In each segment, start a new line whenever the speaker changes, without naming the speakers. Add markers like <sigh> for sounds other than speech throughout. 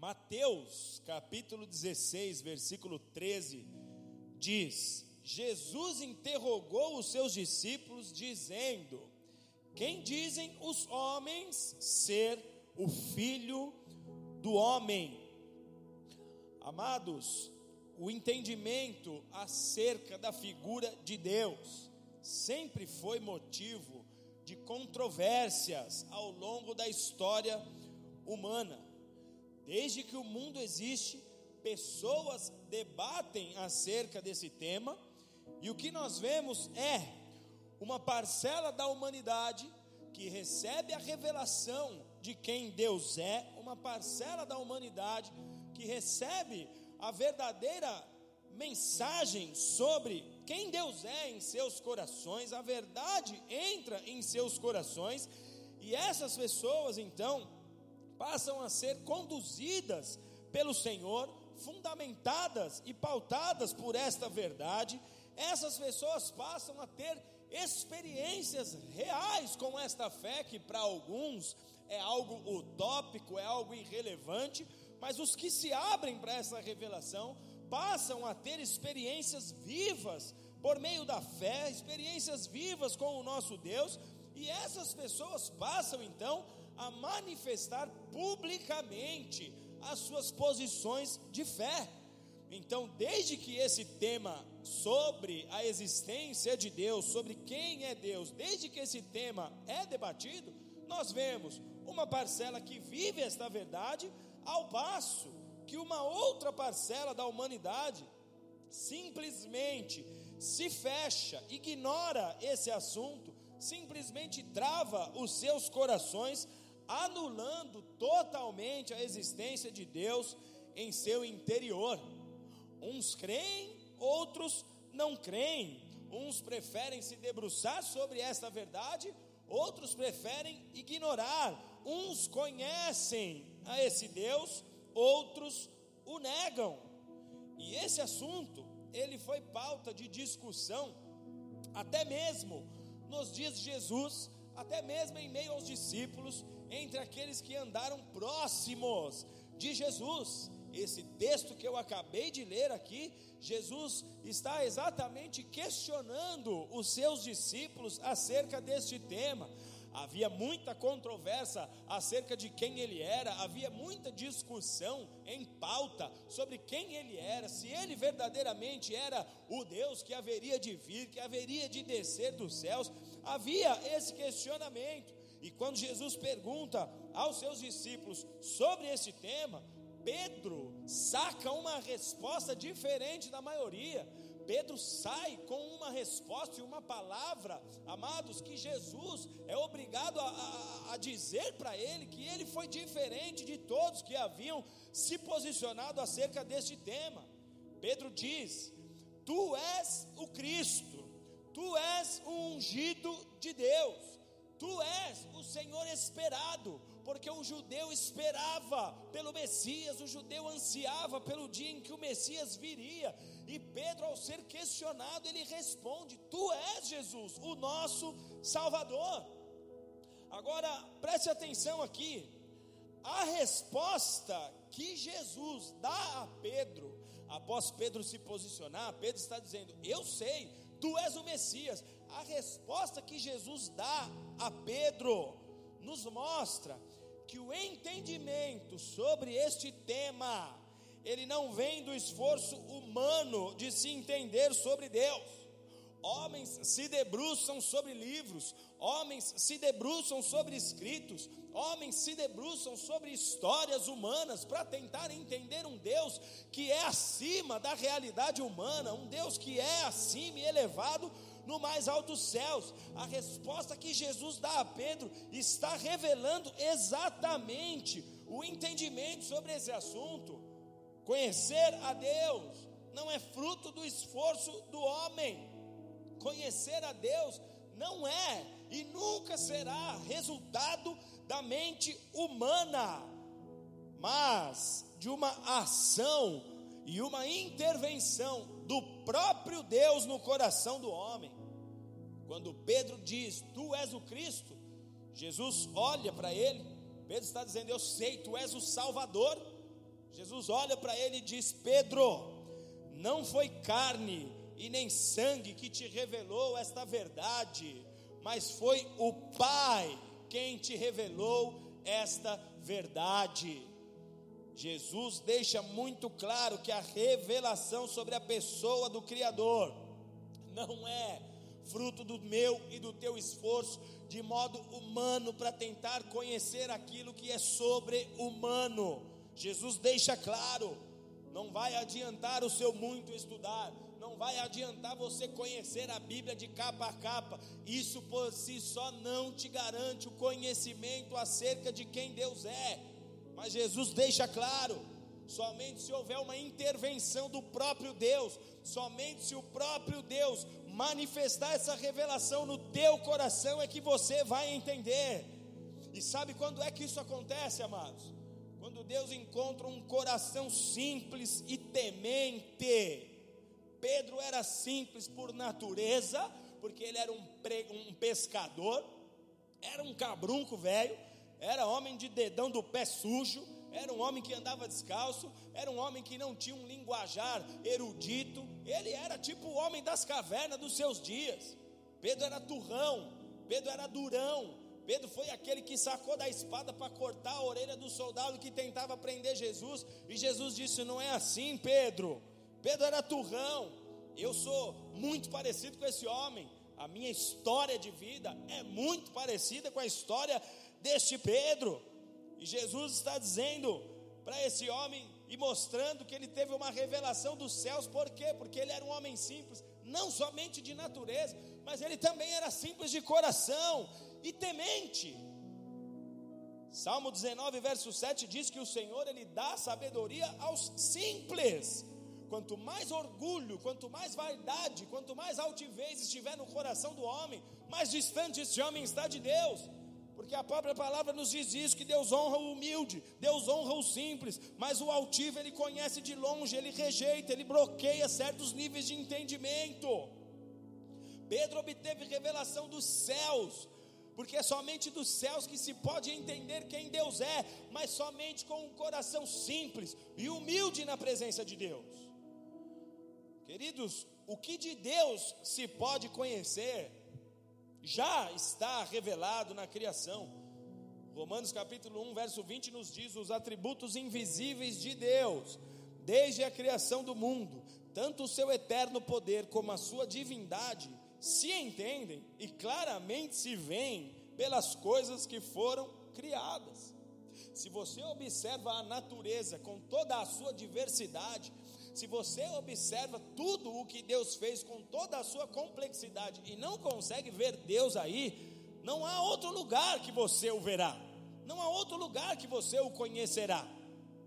Mateus, capítulo 16, versículo 13, diz: Jesus interrogou os seus discípulos, dizendo: Quem dizem os homens ser o filho do homem? Amados, o entendimento acerca da figura de Deus sempre foi motivo de controvérsias ao longo da história humana. Desde que o mundo existe, pessoas debatem acerca desse tema, e o que nós vemos é uma parcela da humanidade que recebe a revelação de quem Deus é, uma parcela da humanidade que recebe a verdadeira mensagem sobre quem Deus é em seus corações, a verdade entra em seus corações, e essas pessoas então passam a ser conduzidas pelo Senhor, fundamentadas e pautadas por esta verdade, essas pessoas passam a ter experiências reais com esta fé, que para alguns é algo utópico, é algo irrelevante, mas os que se abrem para essa revelação passam a ter experiências vivas por meio da fé, experiências vivas com o nosso Deus, e essas pessoas passam então a manifestar publicamente as suas posições de fé. Então, desde que esse tema sobre a existência de Deus, sobre quem é Deus, desde que esse tema é debatido, nós vemos uma parcela que vive esta verdade, ao passo que uma outra parcela da humanidade simplesmente se fecha, ignora esse assunto, simplesmente trava os seus corações, anulando totalmente a existência de Deus em seu interior. Uns creem, outros não creem. Uns preferem se debruçar sobre esta verdade, outros preferem ignorar. Uns conhecem a esse Deus, outros o negam. E esse assunto, ele foi pauta de discussão, até mesmo nos dias de Jesus, até mesmo em meio aos discípulos, entre aqueles que andaram próximos de Jesus. Esse texto que eu acabei de ler aqui, Jesus está exatamente questionando os seus discípulos acerca deste tema. Havia muita controvérsia acerca de quem ele era, havia muita discussão em pauta sobre quem ele era, se ele verdadeiramente era o Deus que haveria de vir, que haveria de descer dos céus. Havia esse questionamento. E quando Jesus pergunta aos seus discípulos sobre esse tema, Pedro saca uma resposta diferente da maioria. Pedro sai com uma resposta e uma palavra, amados, que Jesus é obrigado a, a, a dizer para ele que ele foi diferente de todos que haviam se posicionado acerca deste tema. Pedro diz: Tu és o Cristo, tu és o ungido de Deus. Tu és o Senhor esperado, porque o judeu esperava pelo Messias, o judeu ansiava pelo dia em que o Messias viria. E Pedro, ao ser questionado, ele responde: Tu és Jesus, o nosso Salvador. Agora, preste atenção aqui. A resposta que Jesus dá a Pedro, após Pedro se posicionar, Pedro está dizendo: Eu sei, tu és o Messias. A resposta que Jesus dá a Pedro nos mostra que o entendimento sobre este tema, ele não vem do esforço humano de se entender sobre Deus. Homens se debruçam sobre livros, homens se debruçam sobre escritos, homens se debruçam sobre histórias humanas para tentar entender um Deus que é acima da realidade humana, um Deus que é acima e elevado no mais altos céus. A resposta que Jesus dá a Pedro está revelando exatamente o entendimento sobre esse assunto. Conhecer a Deus não é fruto do esforço do homem. Conhecer a Deus não é e nunca será resultado da mente humana, mas de uma ação e uma intervenção do próprio Deus no coração do homem. Quando Pedro diz: Tu és o Cristo, Jesus olha para ele. Pedro está dizendo: Eu sei, tu és o Salvador. Jesus olha para ele e diz: Pedro, não foi carne e nem sangue que te revelou esta verdade, mas foi o Pai quem te revelou esta verdade. Jesus deixa muito claro que a revelação sobre a pessoa do Criador não é fruto do meu e do teu esforço de modo humano para tentar conhecer aquilo que é sobre-humano. Jesus deixa claro: não vai adiantar o seu muito estudar, não vai adiantar você conhecer a Bíblia de capa a capa, isso por si só não te garante o conhecimento acerca de quem Deus é, mas Jesus deixa claro: somente se houver uma intervenção do próprio Deus, somente se o próprio Deus manifestar essa revelação no teu coração é que você vai entender. E sabe quando é que isso acontece, amados? Quando Deus encontra um coração simples e temente. Pedro era simples por natureza, porque ele era um, pre, um pescador, era um cabrunco velho, era homem de dedão do pé sujo, era um homem que andava descalço, era um homem que não tinha um linguajar erudito, ele era tipo o homem das cavernas dos seus dias. Pedro era turrão, Pedro era durão, Pedro foi aquele que sacou da espada para cortar a orelha do soldado que tentava prender Jesus, e Jesus disse: Não é assim, Pedro. Pedro era turrão. Eu sou muito parecido com esse homem. A minha história de vida é muito parecida com a história deste Pedro. E Jesus está dizendo para esse homem e mostrando que ele teve uma revelação dos céus, por quê? Porque ele era um homem simples, não somente de natureza, mas ele também era simples de coração e temente. Salmo 19, verso 7 diz que o Senhor ele dá sabedoria aos simples. Quanto mais orgulho, quanto mais vaidade, quanto mais altivez estiver no coração do homem, mais distante esse homem está de Deus. Porque a própria palavra nos diz isso: que Deus honra o humilde, Deus honra o simples, mas o altivo ele conhece de longe, ele rejeita, ele bloqueia certos níveis de entendimento. Pedro obteve revelação dos céus, porque é somente dos céus que se pode entender quem Deus é, mas somente com um coração simples e humilde na presença de Deus. Queridos, o que de Deus se pode conhecer já está revelado na criação. Romanos capítulo 1, verso 20 nos diz os atributos invisíveis de Deus, desde a criação do mundo, tanto o seu eterno poder como a sua divindade, se entendem e claramente se veem pelas coisas que foram criadas. Se você observa a natureza com toda a sua diversidade, se você observa tudo o que Deus fez com toda a sua complexidade e não consegue ver Deus aí, não há outro lugar que você o verá, não há outro lugar que você o conhecerá.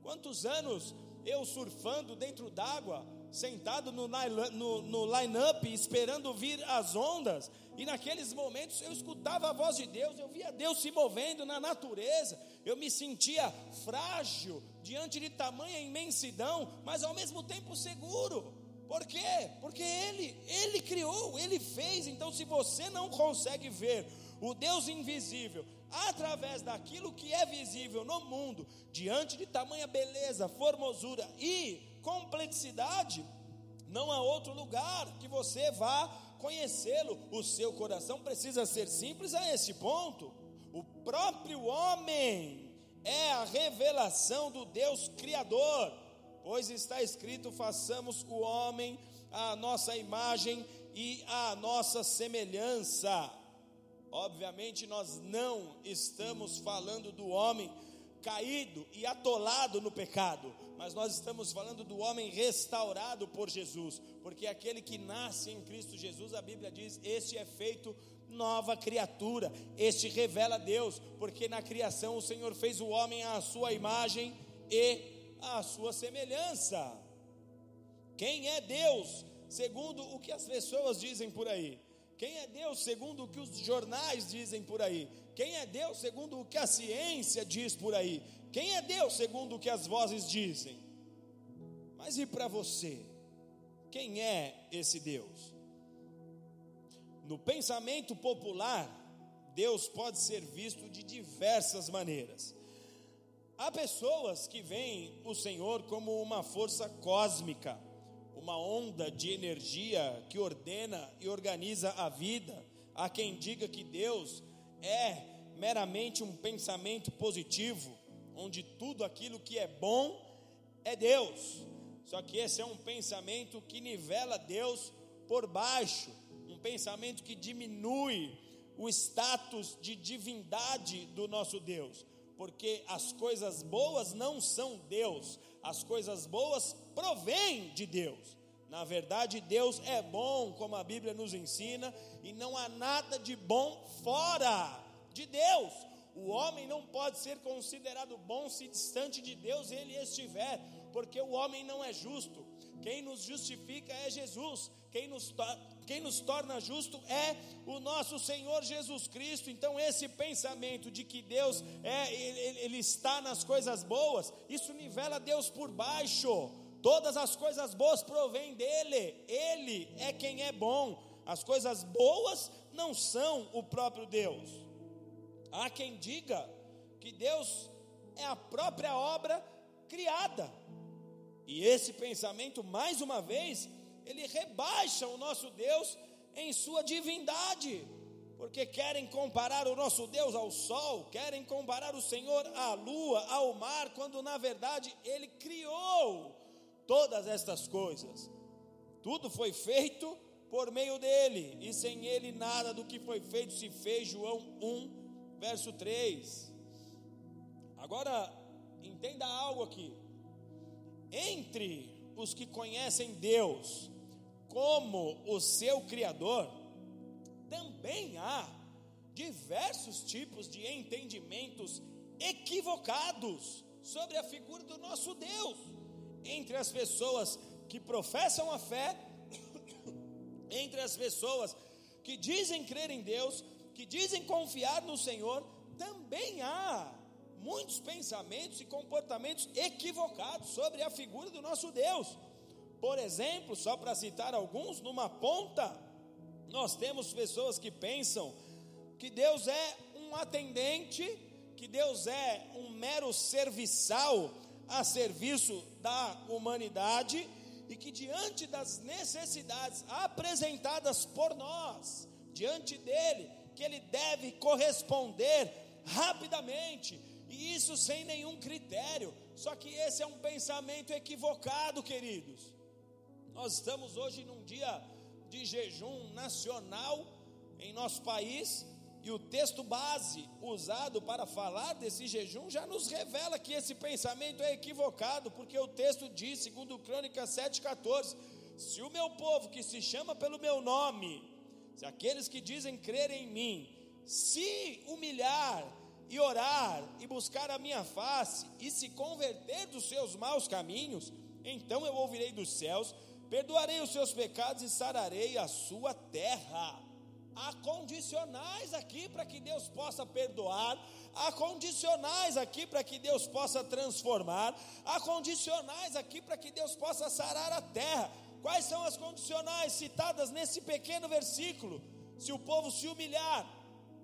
Quantos anos eu surfando dentro d'água, sentado no, no, no line-up, esperando vir as ondas, e naqueles momentos eu escutava a voz de Deus, eu via Deus se movendo na natureza, eu me sentia frágil diante de tamanha imensidão, mas ao mesmo tempo seguro. Por quê? Porque Ele, Ele criou, Ele fez. Então, se você não consegue ver o Deus invisível através daquilo que é visível no mundo, diante de tamanha beleza, formosura e complexidade, não há outro lugar que você vá conhecê-lo. O seu coração precisa ser simples a esse ponto. O próprio homem revelação do Deus Criador, pois está escrito: façamos o homem a nossa imagem e a nossa semelhança. Obviamente, nós não estamos falando do homem caído e atolado no pecado, mas nós estamos falando do homem restaurado por Jesus, porque aquele que nasce em Cristo Jesus, a Bíblia diz: este é feito nova criatura, este revela Deus, porque na criação o Senhor fez o homem à sua imagem e à sua semelhança. Quem é Deus, segundo o que as pessoas dizem por aí? Quem é Deus segundo o que os jornais dizem por aí? Quem é Deus segundo o que a ciência diz por aí? Quem é Deus segundo o que as vozes dizem? Mas e para você? Quem é esse Deus? No pensamento popular, Deus pode ser visto de diversas maneiras. Há pessoas que veem o Senhor como uma força cósmica, uma onda de energia que ordena e organiza a vida. Há quem diga que Deus é meramente um pensamento positivo, onde tudo aquilo que é bom é Deus. Só que esse é um pensamento que nivela Deus por baixo, pensamento que diminui o status de divindade do nosso Deus, porque as coisas boas não são Deus, as coisas boas provêm de Deus. Na verdade, Deus é bom, como a Bíblia nos ensina, e não há nada de bom fora de Deus. O homem não pode ser considerado bom se distante de Deus ele estiver, porque o homem não é justo. Quem nos justifica é Jesus, quem nos, quem nos torna justo é o nosso Senhor Jesus Cristo. Então, esse pensamento de que Deus é, ele, ele está nas coisas boas, isso nivela Deus por baixo. Todas as coisas boas provêm dele, ele é quem é bom. As coisas boas não são o próprio Deus. Há quem diga que Deus é a própria obra criada. E esse pensamento, mais uma vez, ele rebaixa o nosso Deus em sua divindade, porque querem comparar o nosso Deus ao sol, querem comparar o Senhor à lua, ao mar, quando na verdade ele criou todas estas coisas. Tudo foi feito por meio dele, e sem ele nada do que foi feito se fez. João 1, verso 3. Agora, entenda algo aqui. Entre os que conhecem Deus como o seu Criador, também há diversos tipos de entendimentos equivocados sobre a figura do nosso Deus. Entre as pessoas que professam a fé, <coughs> entre as pessoas que dizem crer em Deus, que dizem confiar no Senhor, também há muitos pensamentos e comportamentos equivocados sobre a figura do nosso Deus. Por exemplo, só para citar alguns, numa ponta, nós temos pessoas que pensam que Deus é um atendente, que Deus é um mero serviçal a serviço da humanidade e que diante das necessidades apresentadas por nós, diante dele, que ele deve corresponder rapidamente, e isso sem nenhum critério. Só que esse é um pensamento equivocado, queridos. Nós estamos hoje num dia de jejum nacional em nosso país, e o texto base usado para falar desse jejum já nos revela que esse pensamento é equivocado, porque o texto diz, segundo Crônicas 7,14: Se o meu povo que se chama pelo meu nome, se aqueles que dizem crer em mim, se humilhar e orar e buscar a minha face e se converter dos seus maus caminhos, então eu ouvirei dos céus, perdoarei os seus pecados e sararei a sua terra. Há condicionais aqui para que Deus possa perdoar, há condicionais aqui para que Deus possa transformar, há condicionais aqui para que Deus possa sarar a terra. Quais são as condicionais citadas nesse pequeno versículo? Se o povo se humilhar,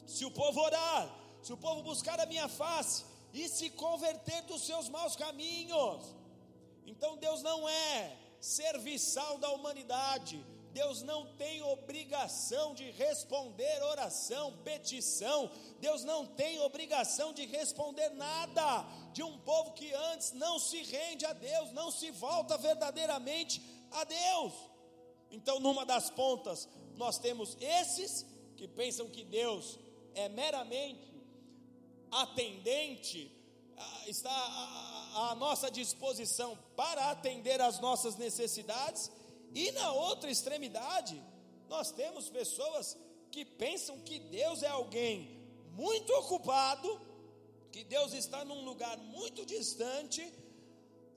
se o povo orar, se o povo buscar a minha face e se converter dos seus maus caminhos. Então Deus não é serviçal da humanidade. Deus não tem obrigação de responder oração, petição. Deus não tem obrigação de responder nada de um povo que antes não se rende a Deus, não se volta verdadeiramente a Deus. Então, numa das pontas, nós temos esses que pensam que Deus é meramente atendente, está à nossa disposição para atender às nossas necessidades, e na outra extremidade, nós temos pessoas que pensam que Deus é alguém muito ocupado, que Deus está num lugar muito distante,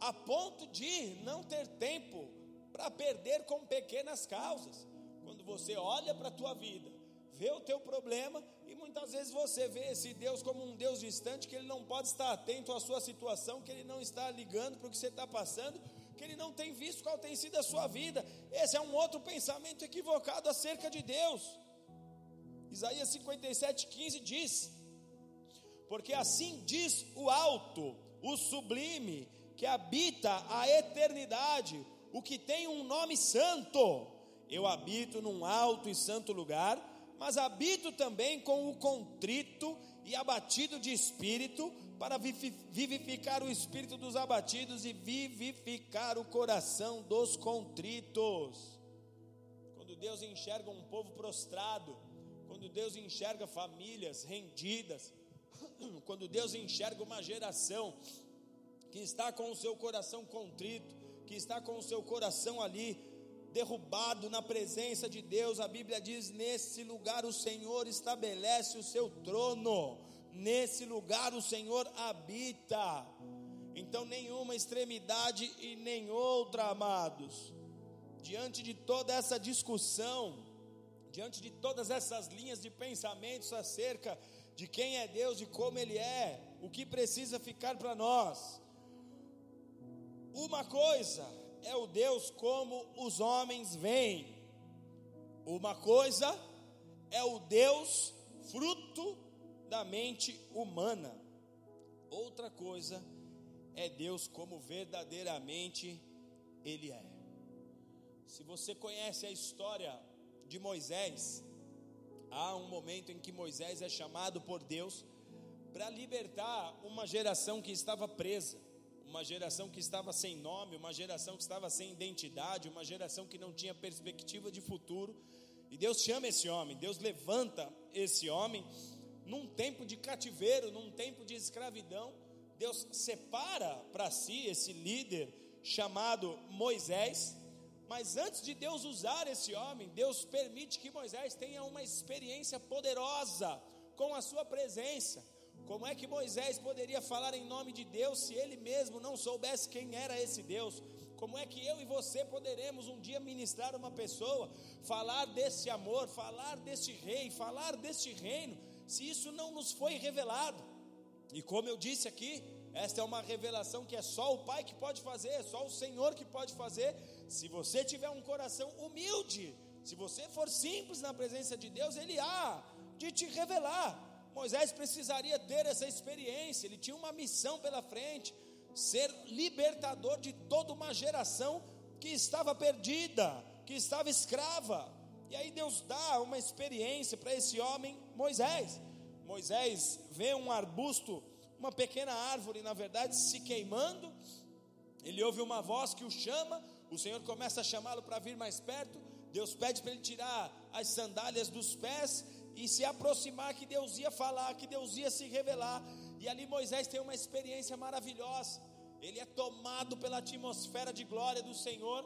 a ponto de não ter tempo para perder com pequenas causas. Quando você olha para a tua vida, vê o teu problema muitas vezes você vê esse Deus como um Deus distante, que ele não pode estar atento à sua situação, que ele não está ligando para o que você está passando, que ele não tem visto qual tem sido a sua vida. Esse é um outro pensamento equivocado acerca de Deus. Isaías 57,15 diz: Porque assim diz o alto, o sublime, que habita a eternidade, o que tem um nome santo. Eu habito num alto e santo lugar, mas habito também com o contrito e abatido de espírito, para vivificar o espírito dos abatidos e vivificar o coração dos contritos. Quando Deus enxerga um povo prostrado, quando Deus enxerga famílias rendidas, <coughs> quando Deus enxerga uma geração que está com o seu coração contrito, que está com o seu coração ali derrubado na presença de Deus, a Bíblia diz: nesse lugar o Senhor estabelece o seu trono nesse lugar o Senhor habita. Então, nenhuma extremidade e nem outra, amados. Diante de toda essa discussão, diante de todas essas linhas de pensamentos acerca de quem é Deus e como Ele é, o que precisa ficar para nós? Uma coisa é o Deus como os homens veem, uma coisa é o Deus fruto da mente humana. Outra coisa é Deus como verdadeiramente Ele é. Se você conhece a história de Moisés, há um momento em que Moisés é chamado por Deus para libertar uma geração que estava presa, uma geração que estava sem nome, uma geração que estava sem identidade, uma geração que não tinha perspectiva de futuro. E Deus chama esse homem, Deus levanta esse homem num tempo de cativeiro, num tempo de escravidão, Deus separa para si esse líder chamado Moisés, mas antes de Deus usar esse homem, Deus permite que Moisés tenha uma experiência poderosa com a sua presença. Como é que Moisés poderia falar em nome de Deus se ele mesmo não soubesse quem era esse Deus? Como é que eu e você poderemos um dia ministrar uma pessoa, falar desse amor, falar deste rei, falar deste reino, se isso não nos foi revelado. E como eu disse aqui, esta é uma revelação que é só o Pai que pode fazer, é só o Senhor que pode fazer. Se você tiver um coração humilde, se você for simples na presença de Deus, Ele há de te revelar. Moisés precisaria ter essa experiência, ele tinha uma missão pela frente, ser libertador de toda uma geração que estava perdida, que estava escrava. E aí Deus dá uma experiência para esse homem, Moisés. Moisés vê um arbusto, uma pequena árvore, na verdade, se queimando. Ele ouve uma voz que o chama. O Senhor começa a chamá-lo para vir mais perto. Deus pede para ele tirar as sandálias dos pés e se aproximar, que Deus ia falar, que Deus ia se revelar. E ali Moisés tem uma experiência maravilhosa. Ele é tomado pela atmosfera de glória do Senhor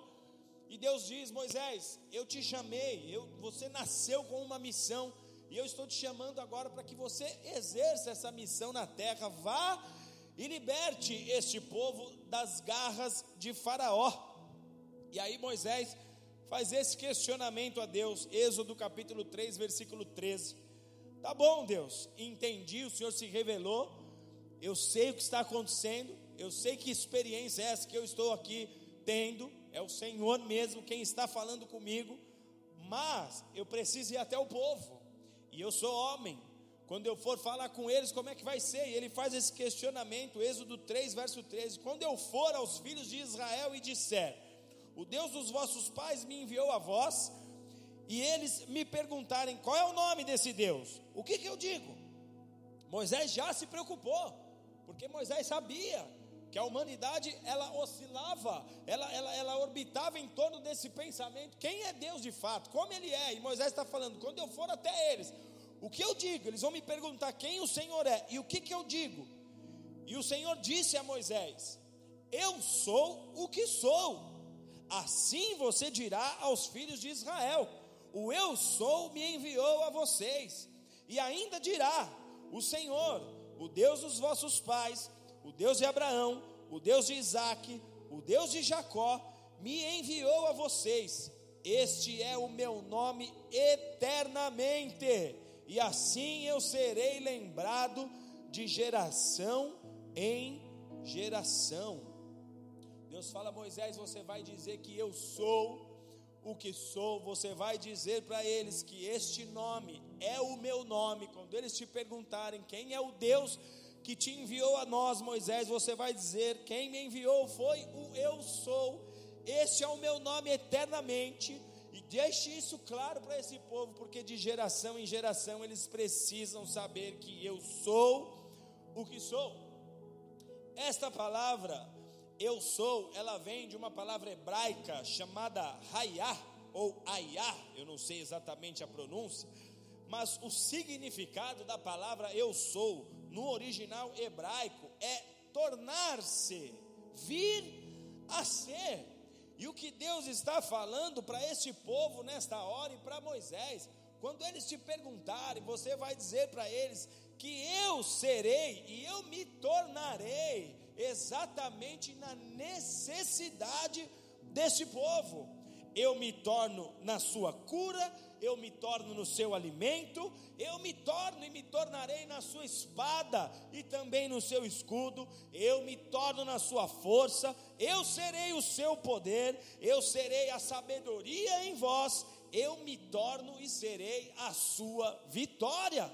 e Deus diz: Moisés, eu te chamei, eu, você nasceu com uma missão, e eu estou te chamando agora para que você exerça essa missão na terra. Vá e liberte este povo das garras de Faraó. E aí Moisés faz esse questionamento a Deus, Êxodo capítulo 3, versículo 13. Tá bom, Deus, entendi, o Senhor se revelou, eu sei o que está acontecendo, eu sei que experiência é essa que eu estou aqui tendo é o Senhor mesmo quem está falando comigo, mas eu preciso ir até o povo, e eu sou homem. Quando eu for falar com eles, como é que vai ser? E ele faz esse questionamento, Êxodo 3, verso 13: Quando eu for aos filhos de Israel e disser, O Deus dos vossos pais me enviou a vós, e eles me perguntarem qual é o nome desse Deus, o que, que eu digo? Moisés já se preocupou, porque Moisés sabia que a humanidade ela oscilava, ela, ela, ela orbitava em torno desse pensamento: quem é Deus de fato, como Ele é. E Moisés está falando: quando eu for até eles, o que eu digo? Eles vão me perguntar quem o Senhor é, e o que, que eu digo? E o Senhor disse a Moisés: Eu sou o que sou, assim você dirá aos filhos de Israel: O eu sou me enviou a vocês, e ainda dirá: O Senhor, o Deus dos vossos pais, o Deus de Abraão, o Deus de Isaac, o Deus de Jacó, me enviou a vocês. Este é o meu nome eternamente, e assim eu serei lembrado de geração em geração. Deus fala Moisés: Você vai dizer que eu sou o que sou, você vai dizer para eles que este nome é o meu nome. Quando eles te perguntarem quem é o Deus que te enviou a nós, Moisés, você vai dizer: Quem me enviou foi o Eu Sou. Este é o meu nome eternamente. E deixe isso claro para esse povo, porque de geração em geração eles precisam saber que eu sou o que sou. Esta palavra, eu sou, ela vem de uma palavra hebraica chamada Hayah ou Ayah, eu não sei exatamente a pronúncia, mas o significado da palavra eu sou no original hebraico é tornar-se, vir a ser. E o que Deus está falando para este povo nesta hora e para Moisés, quando eles te perguntarem, você vai dizer para eles que eu serei e eu me tornarei exatamente na necessidade deste povo. Eu me torno na sua cura, eu me torno no seu alimento, eu me torno e me tornarei na sua espada e também no seu escudo, eu me torno na sua força, eu serei o seu poder, eu serei a sabedoria em vós, eu me torno e serei a sua vitória.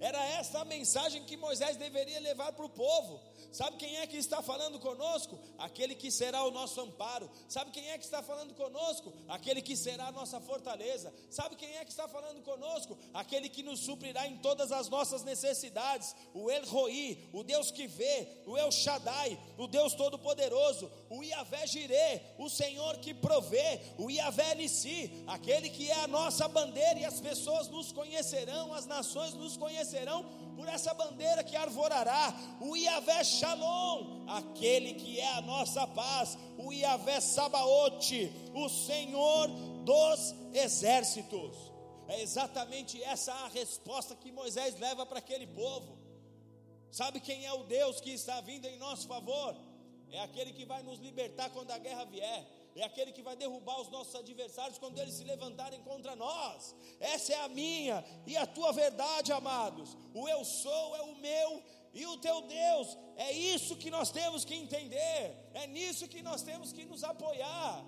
Era essa a mensagem que Moisés deveria levar para o povo. Sabe quem é que está falando conosco? Aquele que será o nosso amparo. Sabe quem é que está falando conosco? Aquele que será a nossa fortaleza. Sabe quem é que está falando conosco? Aquele que nos suprirá em todas as nossas necessidades. O El Roi, o Deus que vê, o El Shaddai, o Deus Todo-Poderoso, o Iavé Jirê, o Senhor que provê, o Iavé Nissi, aquele que é a nossa bandeira e as pessoas nos conhecerão, as nações nos conhecerão por essa bandeira que arvorará, o Iavé Shalom, aquele que é a nossa paz, o Iavé Sabaote, o Senhor dos exércitos. É exatamente essa a resposta que Moisés leva para aquele povo. Sabe quem é o Deus que está vindo em nosso favor? É aquele que vai nos libertar quando a guerra vier é aquele que vai derrubar os nossos adversários quando eles se levantarem contra nós. Essa é a minha e a tua verdade, amados. O eu sou é o meu e o teu Deus. É isso que nós temos que entender, é nisso que nós temos que nos apoiar.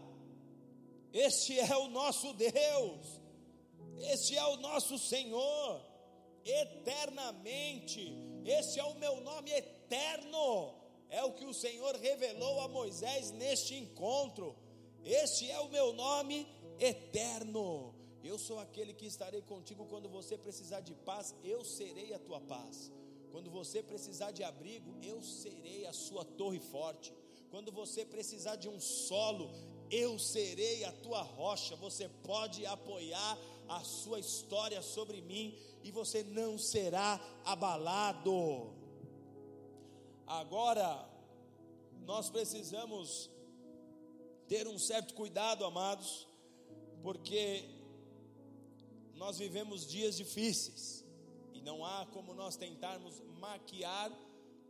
Este é o nosso Deus, este é o nosso Senhor, eternamente. Este é o meu nome eterno. É o que o Senhor revelou a Moisés neste encontro. Este é o meu nome eterno. Eu sou aquele que estarei contigo quando você precisar de paz, eu serei a tua paz. Quando você precisar de abrigo, eu serei a sua torre forte. Quando você precisar de um solo, eu serei a tua rocha. Você pode apoiar a sua história sobre mim e você não será abalado. Agora, nós precisamos ter um certo cuidado, amados, porque nós vivemos dias difíceis e não há como nós tentarmos maquiar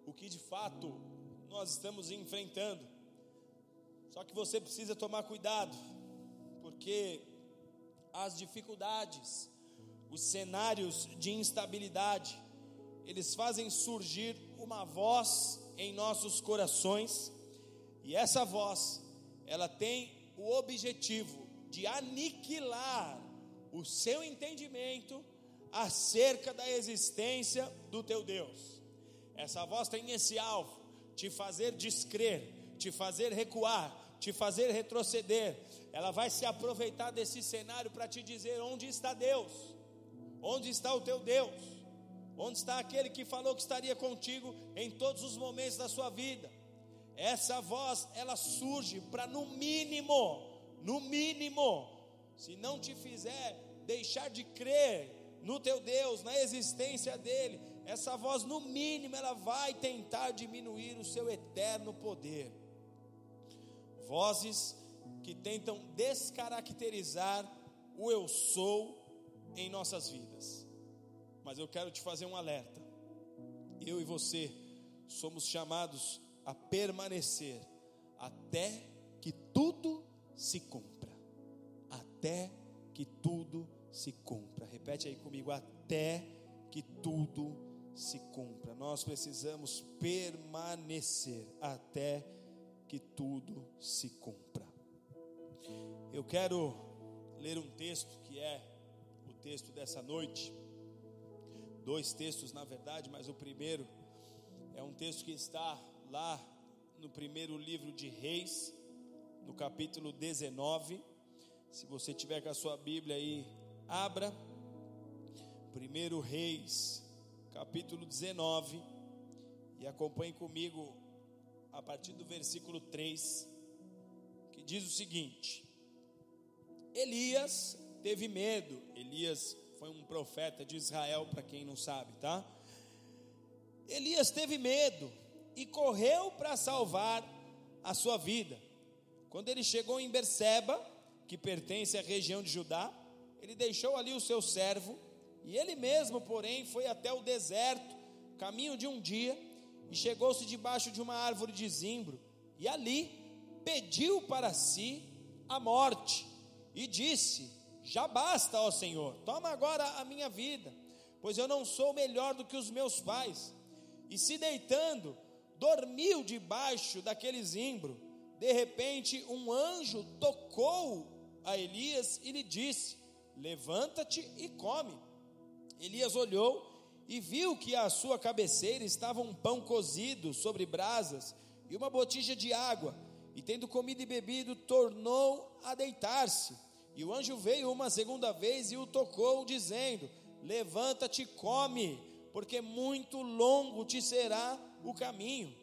o que de fato nós estamos enfrentando. Só que você precisa tomar cuidado, porque as dificuldades, os cenários de instabilidade, eles fazem surgir uma voz em nossos corações, e essa voz ela tem o objetivo de aniquilar o seu entendimento acerca da existência do teu Deus. Essa voz tem esse alvo: te fazer descrer, te fazer recuar, te fazer retroceder. Ela vai se aproveitar desse cenário para te dizer onde está Deus, onde está o teu Deus, onde está aquele que falou que estaria contigo em todos os momentos da sua vida. Essa voz, ela surge para no mínimo, no mínimo, se não te fizer deixar de crer no teu Deus, na existência dele, essa voz no mínimo ela vai tentar diminuir o seu eterno poder. Vozes que tentam descaracterizar o eu sou em nossas vidas. Mas eu quero te fazer um alerta. Eu e você somos chamados a permanecer até que tudo se cumpra. Até que tudo se cumpra. Repete aí comigo: até que tudo se cumpra. Nós precisamos permanecer até que tudo se cumpra. Eu quero ler um texto que é o texto dessa noite. Dois textos, na verdade, mas o primeiro É um texto que está lá no primeiro livro de Reis, no capítulo 19. Se você tiver com a sua Bíblia aí, abra. Primeiro Reis, capítulo 19, e acompanhe comigo a partir do versículo 3, que diz o seguinte: Elias teve medo. Elias foi um profeta de Israel, para quem não sabe, tá? Elias teve medo e correu para salvar a sua vida. Quando ele chegou em Berseba, que pertence à região de Judá, ele deixou ali o seu servo e ele mesmo, porém, foi até o deserto, caminho de um dia, e chegou-se debaixo de uma árvore de zimbro, e ali pediu para si a morte, e disse: Já basta, ó Senhor, toma agora a minha vida, pois eu não sou melhor do que os meus pais. E se deitando, dormiu debaixo daquele zimbro. De repente, um anjo tocou a Elias e lhe disse: Levanta-te e come. Elias olhou e viu que à sua cabeceira estava um pão cozido sobre brasas e uma botija de água. E tendo comido e bebido, tornou a deitar-se. E o anjo veio uma segunda vez e o tocou, dizendo: Levanta-te come, porque muito longo te será o caminho.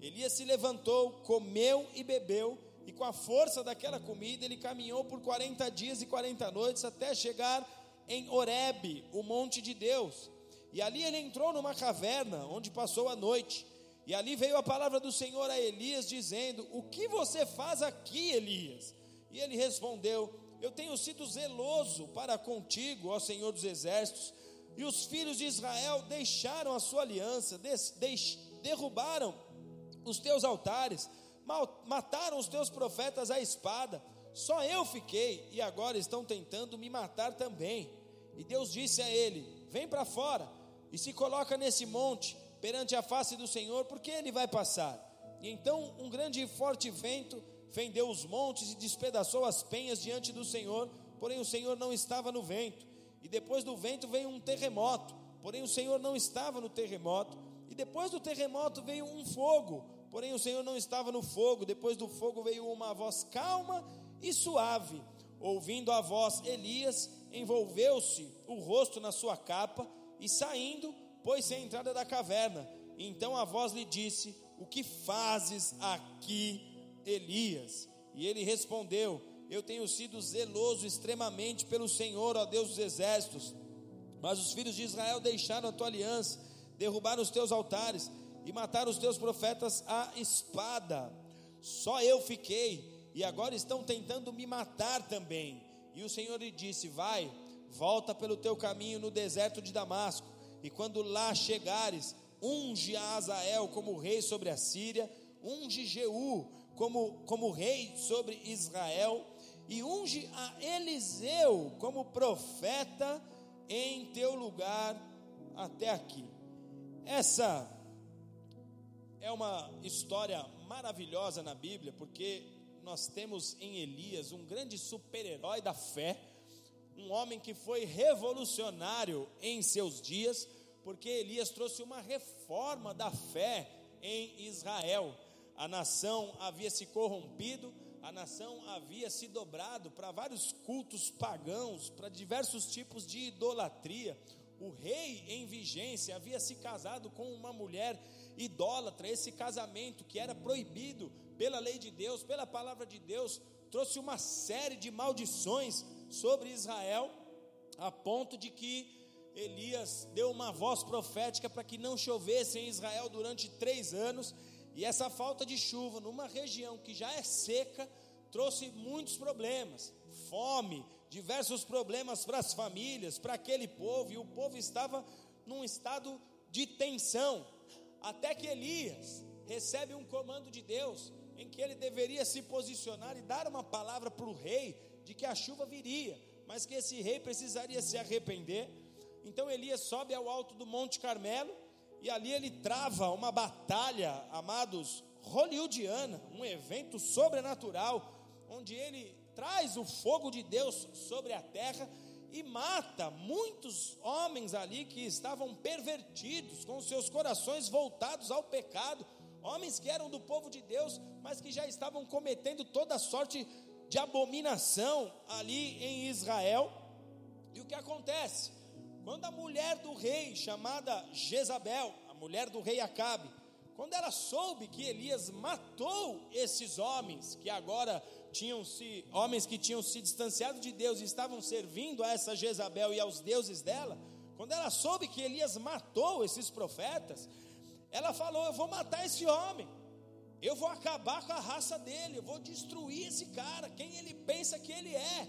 Elias se levantou, comeu e bebeu, e com a força daquela comida ele caminhou por 40 dias e 40 noites até chegar em Horebe, o monte de Deus. E ali ele entrou numa caverna, onde passou a noite. E ali veio a palavra do Senhor a Elias, dizendo: O que você faz aqui, Elias? E ele respondeu: Eu tenho sido zeloso para contigo, ó Senhor dos exércitos. E os filhos de Israel deixaram a sua aliança, derrubaram os teus altares, mataram os teus profetas à espada. Só eu fiquei, e agora estão tentando me matar também. E Deus disse a ele: Vem para fora e se coloca nesse monte perante a face do Senhor, porque ele vai passar. E então um grande e forte vento fendeu os montes e despedaçou as penhas diante do Senhor, porém o Senhor não estava no vento. E depois do vento veio um terremoto, porém o Senhor não estava no terremoto. E depois do terremoto veio um fogo, porém o Senhor não estava no fogo. Depois do fogo veio uma voz calma e suave. Ouvindo a voz, Elias envolveu-se o rosto na sua capa e saindo, pôs-se à entrada da caverna. Então a voz lhe disse: O que fazes aqui, Elias? E ele respondeu: Eu tenho sido zeloso extremamente pelo Senhor, ó Deus dos exércitos. Mas os filhos de Israel deixaram a tua aliança, derrubaram os teus altares e mataram os teus profetas à espada. Só eu fiquei, e agora estão tentando me matar também. E o Senhor lhe disse: Vai, volta pelo teu caminho no deserto de Damasco, e quando lá chegares, unge a Azael como rei sobre a Síria, unge Jeú como, como rei sobre Israel, e unge a Eliseu como profeta em teu lugar até aqui. Essa é uma história maravilhosa na Bíblia, porque nós temos em Elias um grande super-herói da fé, um homem que foi revolucionário em seus dias, porque Elias trouxe uma reforma da fé em Israel. A nação havia se corrompido, a nação havia se dobrado para vários cultos pagãos, para diversos tipos de idolatria. O rei em vigência havia se casado com uma mulher idólatra, esse casamento que era proibido pela lei de Deus, pela palavra de Deus, trouxe uma série de maldições sobre Israel, a ponto de que Elias deu uma voz profética para que não chovesse em Israel durante três anos, e essa falta de chuva numa região que já é seca trouxe muitos problemas, fome, diversos problemas para as famílias, para aquele povo, e o povo estava num estado de tensão, até que Elias recebe um comando de Deus em que ele deveria se posicionar e dar uma palavra para o rei de que a chuva viria, mas que esse rei precisaria se arrepender. Então Elias sobe ao alto do Monte Carmelo e ali ele trava uma batalha, amados, hollywoodiana, um evento sobrenatural, onde ele traz o fogo de Deus sobre a terra e mata muitos homens ali que estavam pervertidos, com seus corações voltados ao pecado, homens que eram do povo de Deus, mas que já estavam cometendo toda sorte de abominação ali em Israel. E o que acontece? Quando a mulher do rei, chamada Jezabel, a mulher do rei Acabe, quando ela soube que Elias matou esses homens que agora tinham se homens que tinham se distanciado de Deus e estavam servindo a essa Jezabel e aos deuses dela, quando ela soube que Elias matou esses profetas, ela falou: "Eu vou matar esse homem. Eu vou acabar com a raça dele, eu vou destruir esse cara, quem ele pensa que ele é".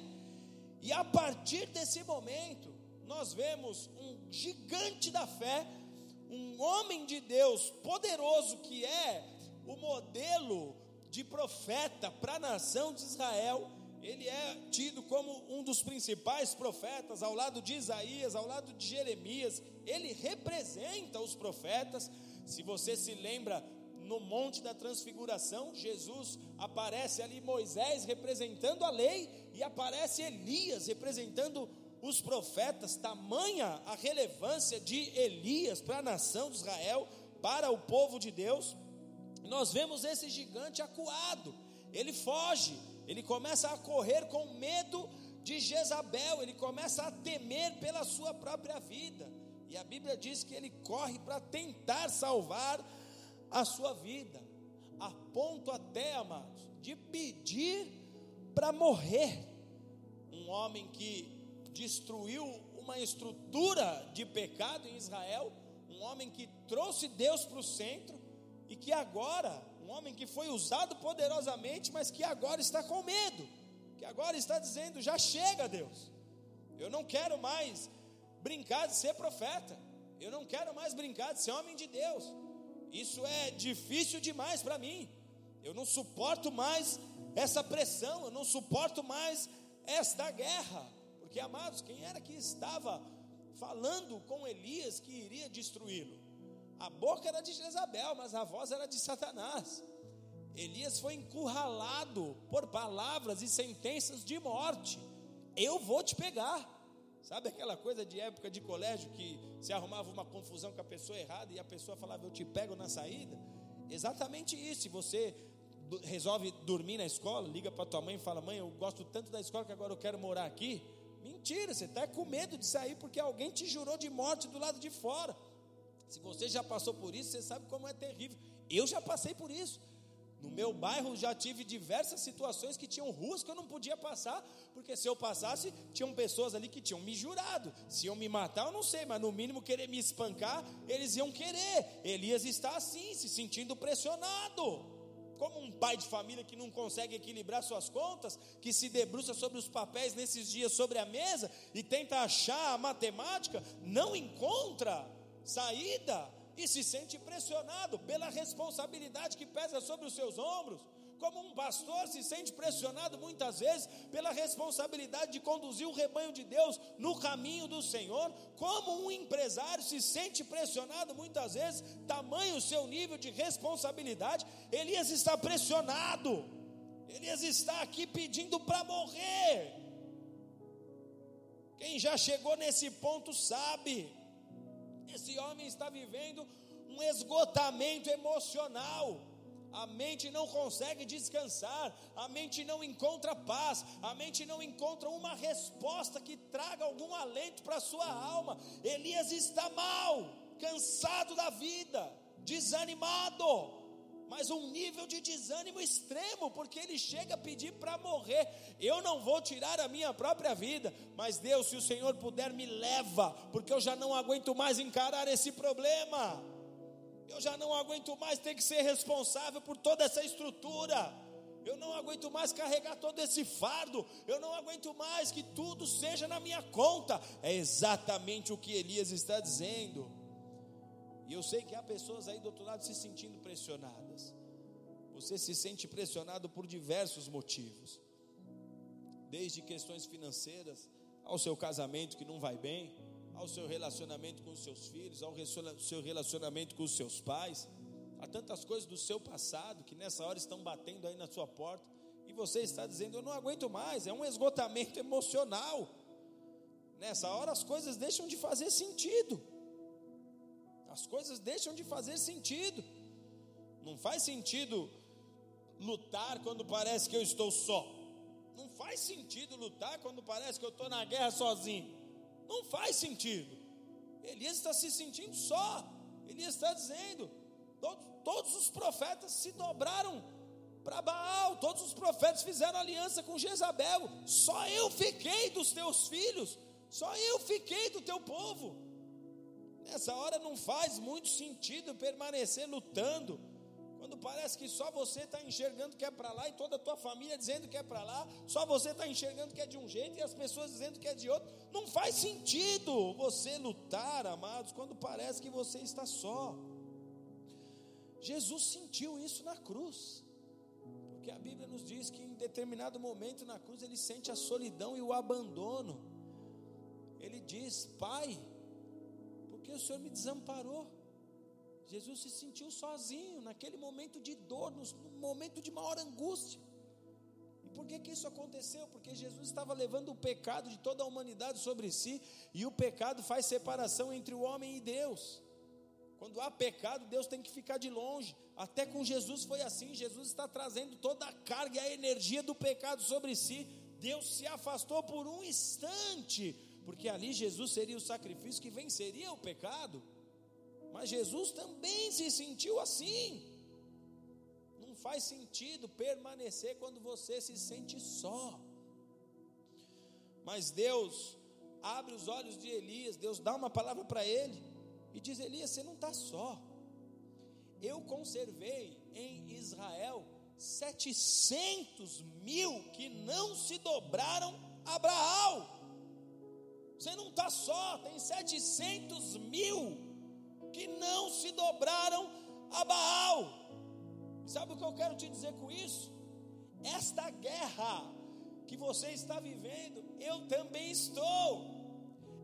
E a partir desse momento, nós vemos um gigante da fé, um homem de Deus poderoso que é o modelo de profeta para a nação de Israel. Ele é tido como um dos principais profetas, ao lado de Isaías, ao lado de Jeremias. Ele representa os profetas. Se você se lembra, no Monte da Transfiguração, Jesus aparece ali Moisés representando a lei e aparece Elias representando os profetas. Tamanha a relevância de Elias para a nação de Israel, para o povo de Deus nós vemos esse gigante acuado, ele foge, ele começa a correr com medo de Jezabel, ele começa a temer pela sua própria vida, e a Bíblia diz que ele corre para tentar salvar a sua vida, a ponto até, amados, de pedir para morrer. Um homem que destruiu uma estrutura de pecado em Israel, um homem que trouxe Deus para o centro, e que agora, um homem que foi usado poderosamente, mas que agora está com medo, que agora está dizendo: já chega, Deus, eu não quero mais brincar de ser profeta, eu não quero mais brincar de ser homem de Deus, isso é difícil demais para mim, eu não suporto mais essa pressão, eu não suporto mais esta guerra, porque amados, quem era que estava falando com Elias que iria destruí-lo? A boca era de Jezabel, mas a voz era de Satanás. Elias foi encurralado por palavras e sentenças de morte. Eu vou te pegar. Sabe aquela coisa de época de colégio que se arrumava uma confusão com a pessoa errada e a pessoa falava eu te pego na saída? Exatamente isso. Você resolve dormir na escola, liga para tua mãe e fala: "Mãe, eu gosto tanto da escola que agora eu quero morar aqui". Mentira, você está com medo de sair porque alguém te jurou de morte do lado de fora. Se você já passou por isso, você sabe como é terrível. Eu já passei por isso. No meu bairro já tive diversas situações que tinham ruas que eu não podia passar, porque se eu passasse, tinham pessoas ali que tinham me jurado. Se iam me matar, eu não sei, mas no mínimo querer me espancar, eles iam querer. Elias está assim, se sentindo pressionado. Como um pai de família que não consegue equilibrar suas contas, que se debruça sobre os papéis nesses dias sobre a mesa e tenta achar a matemática, não encontra saída e se sente pressionado pela responsabilidade que pesa sobre os seus ombros. Como um pastor se sente pressionado muitas vezes pela responsabilidade de conduzir o rebanho de Deus no caminho do Senhor, como um empresário se sente pressionado muitas vezes, tamanho o seu nível de responsabilidade. Elias está pressionado, Elias está aqui pedindo para morrer. Quem já chegou nesse ponto sabe esse homem está vivendo um esgotamento emocional. A mente não consegue descansar, a mente não encontra paz, a mente não encontra uma resposta que traga algum alento para a sua alma. Elias está mal, cansado da vida, desanimado mas um nível de desânimo extremo, porque ele chega a pedir para morrer. Eu não vou tirar a minha própria vida, mas Deus, se o Senhor puder, me leva, porque eu já não aguento mais encarar esse problema. Eu já não aguento mais ter que ser responsável por toda essa estrutura. Eu não aguento mais carregar todo esse fardo. Eu não aguento mais que tudo seja na minha conta. É exatamente o que Elias está dizendo. E eu sei que há pessoas aí do outro lado se sentindo pressionadas. Você se sente pressionado por diversos motivos, desde questões financeiras, ao seu casamento que não vai bem, ao seu relacionamento com os seus filhos, ao seu relacionamento com os seus pais. Há tantas coisas do seu passado que nessa hora estão batendo aí na sua porta, e você está dizendo: Eu não aguento mais, é um esgotamento emocional. Nessa hora as coisas deixam de fazer sentido. As coisas deixam de fazer sentido. Não faz sentido lutar quando parece que eu estou só. Não faz sentido lutar quando parece que eu estou na guerra sozinho. Não faz sentido. Elias está se sentindo só. Elias está dizendo: todos, todos os profetas se dobraram para Baal, todos os profetas fizeram aliança com Jezabel, só eu fiquei dos teus filhos, só eu fiquei do teu povo. Nessa hora não faz muito sentido permanecer lutando quando parece que só você está enxergando que é para lá e toda a tua família dizendo que é para lá, só você está enxergando que é de um jeito e as pessoas dizendo que é de outro, não faz sentido você lutar, amados, quando parece que você está só. Jesus sentiu isso na cruz, porque a Bíblia nos diz que em determinado momento na cruz ele sente a solidão e o abandono. Ele diz: Pai, porque o Senhor me desamparou? Jesus se sentiu sozinho naquele momento de dor, no, momento de maior angústia. E por que, que isso aconteceu? Porque Jesus estava levando o pecado de toda a humanidade sobre si, e o pecado faz separação entre o homem e Deus. Quando há pecado, Deus tem que ficar de longe. Até com Jesus foi assim. Jesus está trazendo toda a carga e a energia do pecado sobre si. Deus se afastou por um instante, porque ali Jesus seria o sacrifício que venceria o pecado. Mas Jesus também se sentiu assim. Não faz sentido permanecer quando você se sente só. Mas Deus abre os olhos de Elias, Deus dá uma palavra para ele e diz: Elias, você não está só. Eu conservei em Israel 700 mil que não se dobraram a Abraão. Você não está só, tem 700 mil que não se dobraram a Baal. Sabe o que eu quero te dizer com isso? Esta guerra que você está vivendo, eu também estou.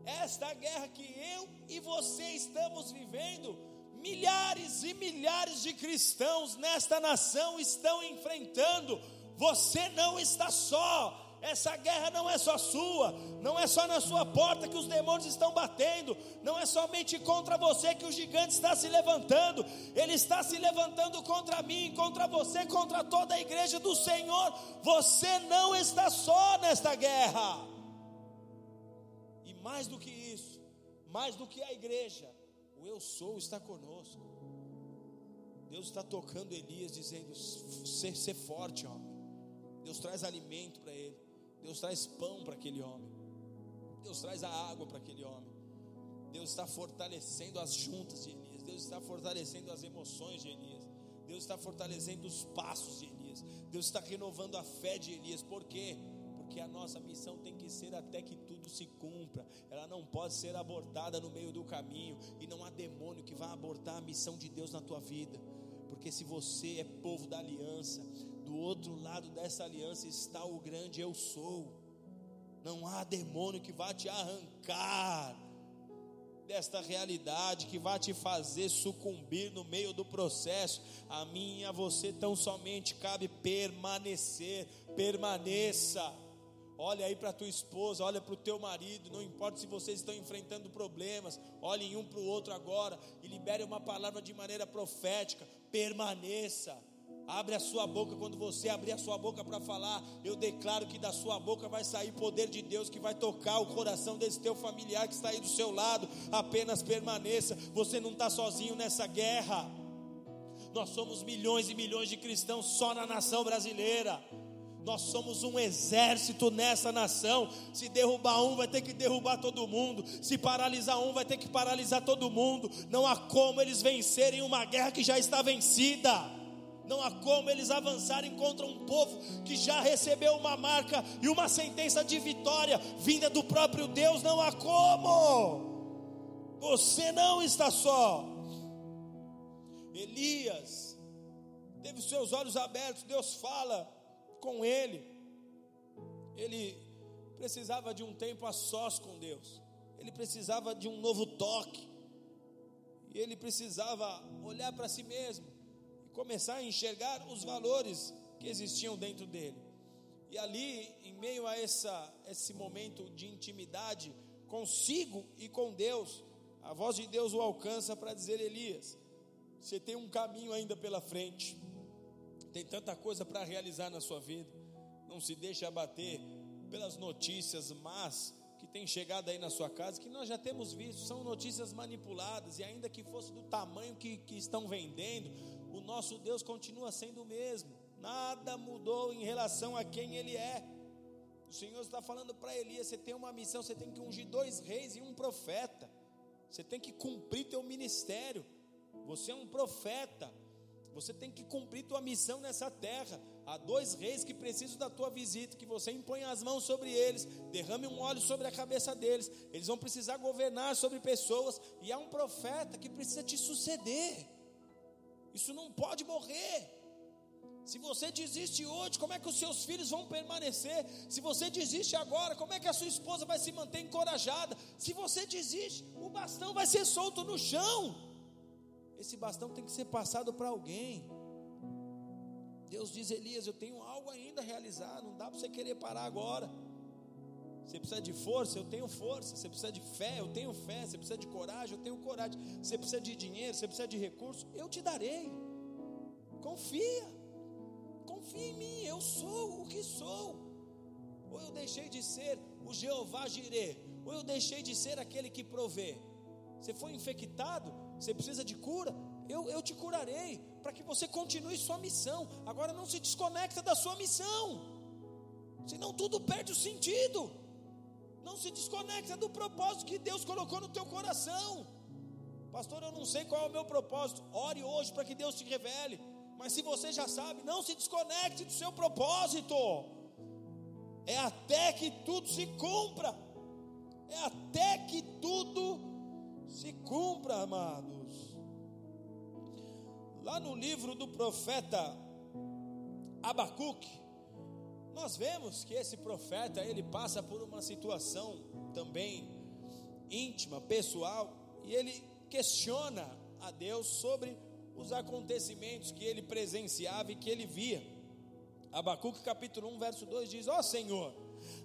Esta guerra que eu e você estamos vivendo, milhares e milhares de cristãos nesta nação estão enfrentando. Você não está só. Essa guerra não é só sua, não é só na sua porta que os demônios estão batendo, não é somente contra você que o gigante está se levantando, ele está se levantando contra mim, contra você, contra toda a igreja do Senhor. Você não está só nesta guerra. E mais do que isso, mais do que a igreja, o eu sou está conosco. Deus está tocando Elias, dizendo: ser, ser forte, homem. Deus traz alimento para ele. Deus traz pão para aquele homem. Deus traz a água para aquele homem. Deus está fortalecendo as juntas de Elias. Deus está fortalecendo as emoções de Elias. Deus está fortalecendo os passos de Elias. Deus está renovando a fé de Elias. Por quê? Porque a nossa missão tem que ser até que tudo se cumpra. Ela não pode ser abortada no meio do caminho. E não há demônio que vá abortar a missão de Deus na tua vida. Porque se você é povo da aliança, do outro lado dessa aliança está o grande eu sou. Não há demônio que vá te arrancar desta realidade, que vá te fazer sucumbir no meio do processo. A mim e a você tão somente cabe permanecer, permaneça. Olha aí para tua esposa, olha para o teu marido, não importa se vocês estão enfrentando problemas, olhem um para o outro agora e libere uma palavra de maneira profética. Permaneça. Abre a sua boca quando você abrir a sua boca para falar. Eu declaro que da sua boca vai sair poder de Deus que vai tocar o coração desse teu familiar que está aí do seu lado. Apenas permaneça. Você não está sozinho nessa guerra. Nós somos milhões e milhões de cristãos só na nação brasileira. Nós somos um exército nessa nação. Se derrubar um, vai ter que derrubar todo mundo. Se paralisar um, vai ter que paralisar todo mundo. Não há como eles vencerem uma guerra que já está vencida não há como eles avançarem contra um povo que já recebeu uma marca e uma sentença de vitória vinda do próprio Deus, não há como. Você não está só. Elias teve os seus olhos abertos, Deus fala com ele. Ele precisava de um tempo a sós com Deus. Ele precisava de um novo toque. E ele precisava olhar para si mesmo começar a enxergar os valores que existiam dentro dele. E ali, em meio a essa, esse momento de intimidade consigo e com Deus. A voz de Deus o alcança para dizer: Elias, você tem um caminho ainda pela frente, tem tanta coisa para realizar na sua vida. Não se deixe abater pelas notícias más que tem chegado aí na sua casa, que nós já temos visto, são notícias manipuladas, e ainda que fosse do tamanho que, que estão vendendo, o nosso Deus continua sendo o mesmo, nada mudou em relação a quem Ele é. O Senhor está falando para Elias: você tem uma missão, você tem que ungir dois reis e um profeta, você tem que cumprir teu ministério, você é um profeta, você tem que cumprir tua missão nessa terra. Há dois reis que precisam da tua visita, que você impõe as mãos sobre eles, derrame um óleo sobre a cabeça deles. Eles vão precisar governar sobre pessoas, e há um profeta que precisa te suceder. Isso não pode morrer. Se você desiste hoje, como é que os seus filhos vão permanecer? Se você desiste agora, como é que a sua esposa vai se manter encorajada? Se você desiste, o bastão vai ser solto no chão. Esse bastão tem que ser passado para alguém. Deus diz: Elias, eu tenho algo ainda a realizar, não dá para você querer parar agora. Você precisa de força, eu tenho força. Você precisa de fé, eu tenho fé. Você precisa de coragem, eu tenho coragem. Você precisa de dinheiro, você precisa de recursos, eu te darei. Confia, confia em mim. Eu sou o que sou. Ou eu deixei de ser o Jeová Jireh, ou eu deixei de ser aquele que provê. Você foi infectado, você precisa de cura, eu, eu te curarei, para que você continue sua missão. Agora não se desconecta da sua missão, senão tudo perde o sentido. Não se desconecta do propósito que Deus colocou no teu coração. Pastor, eu não sei qual é o meu propósito. Ore hoje para que Deus te revele. Mas se você já sabe, não se desconecte do seu propósito. É até que tudo se cumpra. É até que tudo se cumpra, amados. Lá no livro do profeta Abacuque, nós vemos que esse profeta, ele passa por uma situação também íntima, pessoal, e ele questiona a Deus sobre os acontecimentos que ele presenciava e que ele via. Abacuque capítulo 1, verso 2 diz: Ó oh, Senhor,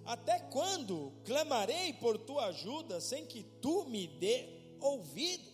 até quando clamarei por tua ajuda sem que tu me dê ouvidos?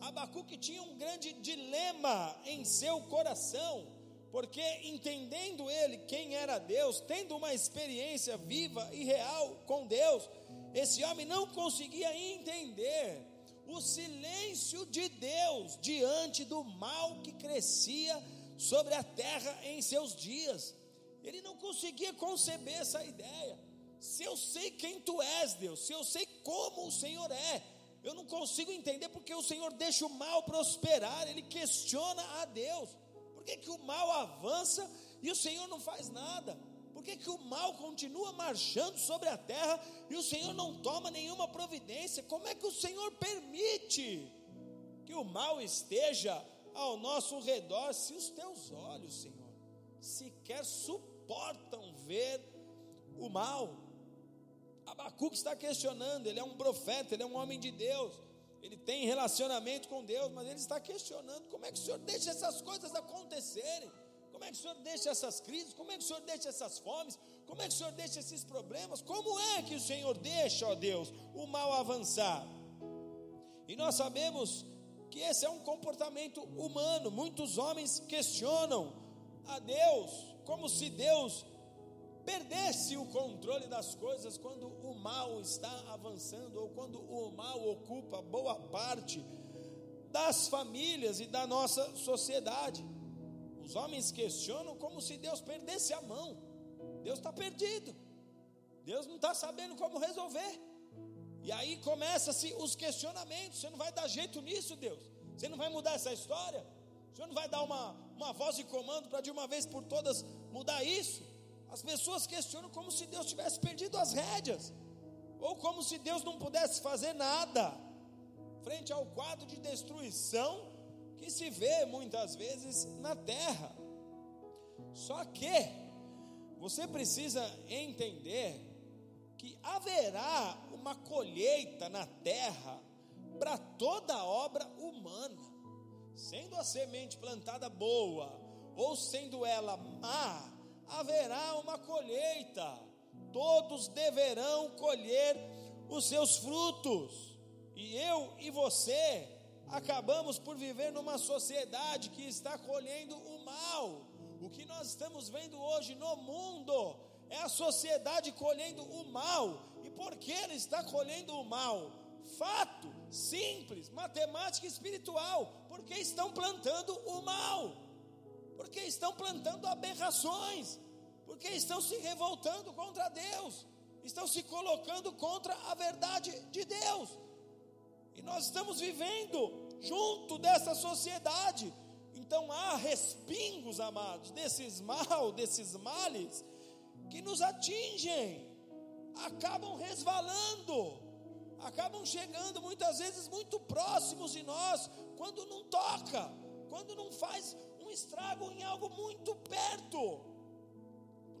Abacuque tinha um grande dilema em seu coração porque entendendo ele quem era Deus, tendo uma experiência viva e real com Deus, esse homem não conseguia entender o silêncio de Deus diante do mal que crescia sobre a terra em seus dias. Ele não conseguia conceber essa ideia. Se eu sei quem tu és, Deus, se eu sei como o Senhor é, eu não consigo entender porque o Senhor deixa o mal prosperar, ele questiona a Deus que, que o mal avança e o Senhor não faz nada? Por que, que o mal continua marchando sobre a terra e o Senhor não toma nenhuma providência? Como é que o Senhor permite que o mal esteja ao nosso redor se os teus olhos, Senhor, sequer suportam ver o mal? Abacuque está questionando, ele é um profeta, ele é um homem de Deus ele tem relacionamento com Deus, mas ele está questionando como é que o Senhor deixa essas coisas acontecerem, como é que o Senhor deixa essas crises, como é que o Senhor deixa essas fomes, como é que o Senhor deixa esses problemas, como é que o Senhor deixa, ó Deus, o mal avançar? E nós sabemos que esse é um comportamento humano, muitos homens questionam a Deus, como se Deus perdesse o controle das coisas quando o mal está avançando ou quando o mal ocupa boa parte das famílias e da nossa sociedade. Os homens questionam como se Deus perdesse a mão. Deus está perdido. Deus não está sabendo como resolver. E aí começa-se os questionamentos. Você não vai dar jeito nisso, Deus. Você não vai mudar essa história. Senhor não vai dar uma, uma voz de comando para de uma vez por todas mudar isso. As pessoas questionam como se Deus tivesse perdido as rédeas, ou como se Deus não pudesse fazer nada, frente ao quadro de destruição que se vê muitas vezes na terra. Só que você precisa entender que haverá uma colheita na terra para toda obra humana, sendo a semente plantada boa ou sendo ela má, haverá uma colheita, todos deverão colher os seus frutos. E eu e você acabamos por viver numa sociedade que está colhendo o mal. O que nós estamos vendo hoje no mundo é a sociedade colhendo o mal. E por que ela está colhendo o mal? Fato simples, matemática espiritual, porque estão plantando o mal, porque estão plantando aberrações, porque estão se revoltando contra Deus, estão se colocando contra a verdade de Deus. E nós estamos vivendo junto dessa sociedade. Então há respingos, amados, desses mal, desses males que nos atingem, acabam resvalando, acabam chegando muitas vezes muito próximos de nós, quando não toca, quando não faz um estrago em algo muito perto.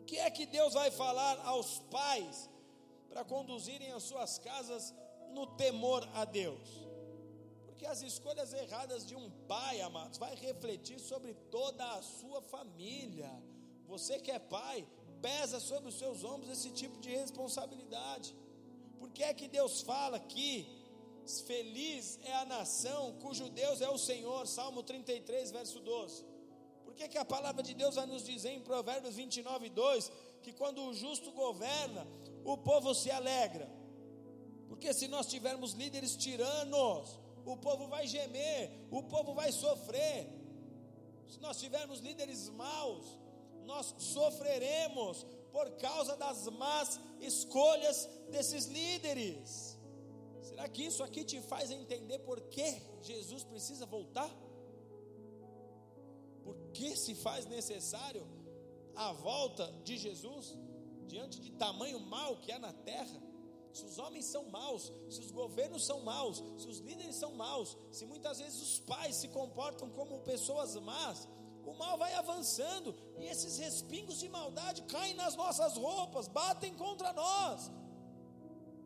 O que é que Deus vai falar aos pais para conduzirem as suas casas no temor a Deus. Porque as escolhas erradas de um pai, amados, vai refletir sobre toda a sua família. Você que é pai, pesa sobre os seus ombros esse tipo de responsabilidade. Por que é que Deus fala que feliz é a nação cujo Deus é o Senhor? Salmo 33, verso 12. Que, que a palavra de Deus vai nos dizer em Provérbios 29, 2 que quando o justo governa, o povo se alegra? Porque se nós tivermos líderes tiranos, o povo vai gemer, o povo vai sofrer. Se nós tivermos líderes maus, nós sofreremos por causa das más escolhas desses líderes. Será que isso aqui te faz entender por que Jesus precisa voltar? Por que se faz necessário a volta de Jesus diante de tamanho mal que há na terra? se os homens são maus, se os governos são maus, se os líderes são maus, se muitas vezes os pais se comportam como pessoas más, o mal vai avançando e esses respingos de maldade caem nas nossas roupas, batem contra nós.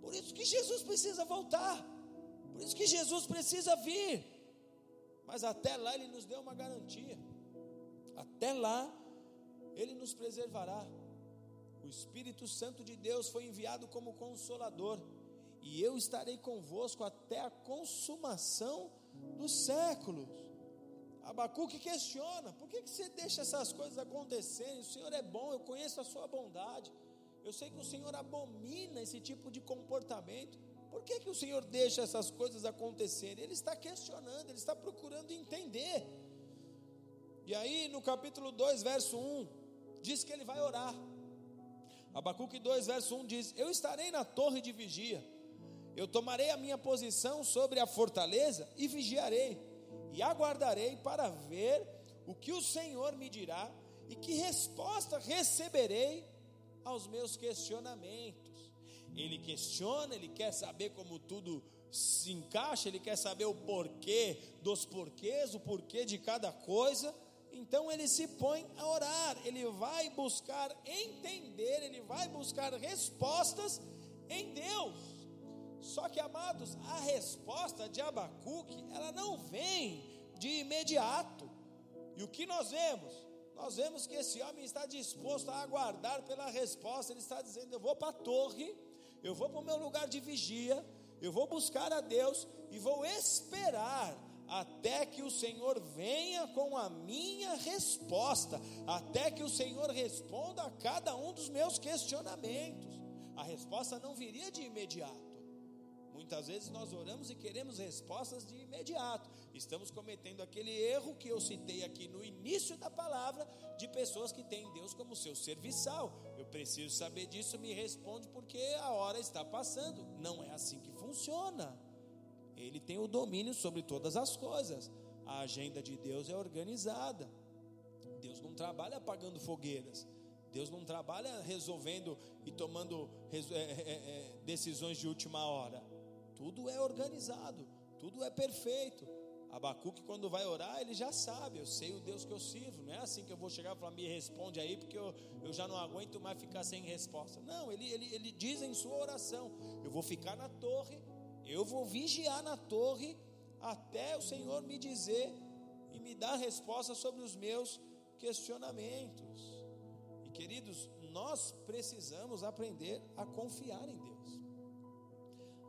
Por isso que Jesus precisa voltar, por isso que Jesus precisa vir. Mas até lá Ele nos deu uma garantia, até lá Ele nos preservará. O Espírito Santo de Deus foi enviado como consolador, e eu estarei convosco até a consumação dos séculos. Abacuque questiona: por que, que você deixa essas coisas acontecerem? O Senhor é bom, eu conheço a sua bondade, eu sei que o Senhor abomina esse tipo de comportamento. Por que, que o Senhor deixa essas coisas acontecerem? Ele está questionando, ele está procurando entender. E aí, no capítulo 2, verso 1, diz que ele vai orar. Abacuque 2, verso 1 diz: Eu estarei na torre de vigia, eu tomarei a minha posição sobre a fortaleza e vigiarei, e aguardarei para ver o que o Senhor me dirá e que resposta receberei aos meus questionamentos. Ele questiona, ele quer saber como tudo se encaixa, ele quer saber o porquê dos porquês, o porquê de cada coisa. Então ele se põe a orar, ele vai buscar entender, ele vai buscar respostas em Deus. Só que, amados, a resposta de Abacuque, ela não vem de imediato. E o que nós vemos? Nós vemos que esse homem está disposto a aguardar pela resposta. Ele está dizendo: Eu vou para a torre, eu vou para o meu lugar de vigia, eu vou buscar a Deus e vou esperar até que o Senhor venha com a minha resposta, até que o Senhor responda a cada um dos meus questionamentos. A resposta não viria de imediato. Muitas vezes nós oramos e queremos respostas de imediato. Estamos cometendo aquele erro que eu citei aqui no início da palavra, de pessoas que têm Deus como seu serviçal. Eu preciso saber disso, me responde porque a hora está passando. Não é assim que funciona. Ele tem o domínio sobre todas as coisas. A agenda de Deus é organizada. Deus não trabalha apagando fogueiras. Deus não trabalha resolvendo e tomando é, é, é, decisões de última hora. Tudo é organizado, tudo é perfeito. Abacuque, quando vai orar, ele já sabe, eu sei o Deus que eu sirvo. Não é assim que eu vou chegar e falar, me responde aí, porque eu, eu já não aguento mais ficar sem resposta. Não, ele, ele, ele diz em sua oração: eu vou ficar na torre eu vou vigiar na torre até o Senhor me dizer e me dar resposta sobre os meus questionamentos. E queridos, nós precisamos aprender a confiar em Deus.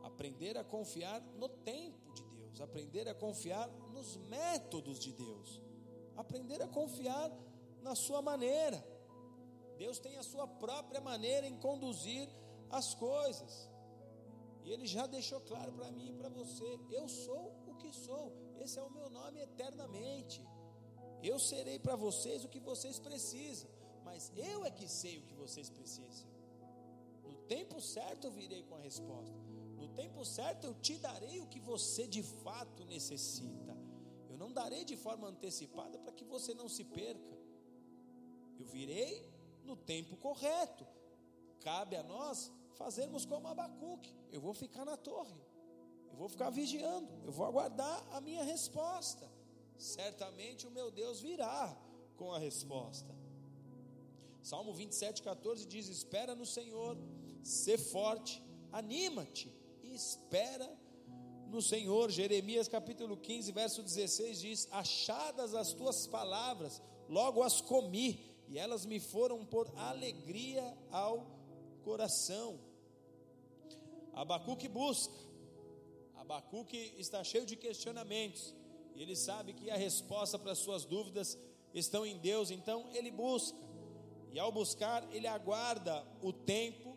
Aprender a confiar no tempo de Deus, aprender a confiar nos métodos de Deus, aprender a confiar na sua maneira. Deus tem a sua própria maneira em conduzir as coisas. E Ele já deixou claro para mim e para você: eu sou o que sou, esse é o meu nome eternamente. Eu serei para vocês o que vocês precisam, mas eu é que sei o que vocês precisam. No tempo certo eu virei com a resposta. No tempo certo eu te darei o que você de fato necessita. Eu não darei de forma antecipada para que você não se perca. Eu virei no tempo correto. Cabe a nós fazermos como Abacuque. Eu vou ficar na torre. Eu vou ficar vigiando. Eu vou aguardar a minha resposta. Certamente o meu Deus virá com a resposta. Salmo 27, 14 diz: Espera no Senhor, sê forte, anima-te e espera no Senhor. Jeremias capítulo 15, verso 16 diz: Achadas as tuas palavras, logo as comi, e elas me foram por alegria ao coração. Abacuque busca, Abacuque está cheio de questionamentos, e ele sabe que a resposta para as suas dúvidas estão em Deus, então ele busca, e ao buscar, ele aguarda o tempo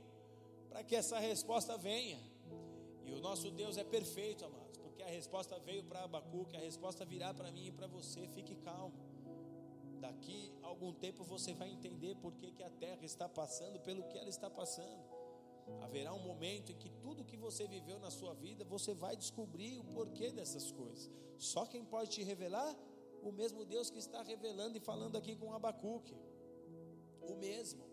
para que essa resposta venha. E o nosso Deus é perfeito, amados, porque a resposta veio para Abacuque, a resposta virá para mim e para você, fique calmo. Daqui a algum tempo você vai entender por que, que a terra está passando pelo que ela está passando. Haverá um momento em que tudo que você viveu na sua vida, você vai descobrir o porquê dessas coisas. Só quem pode te revelar? O mesmo Deus que está revelando e falando aqui com Abacuque. O mesmo.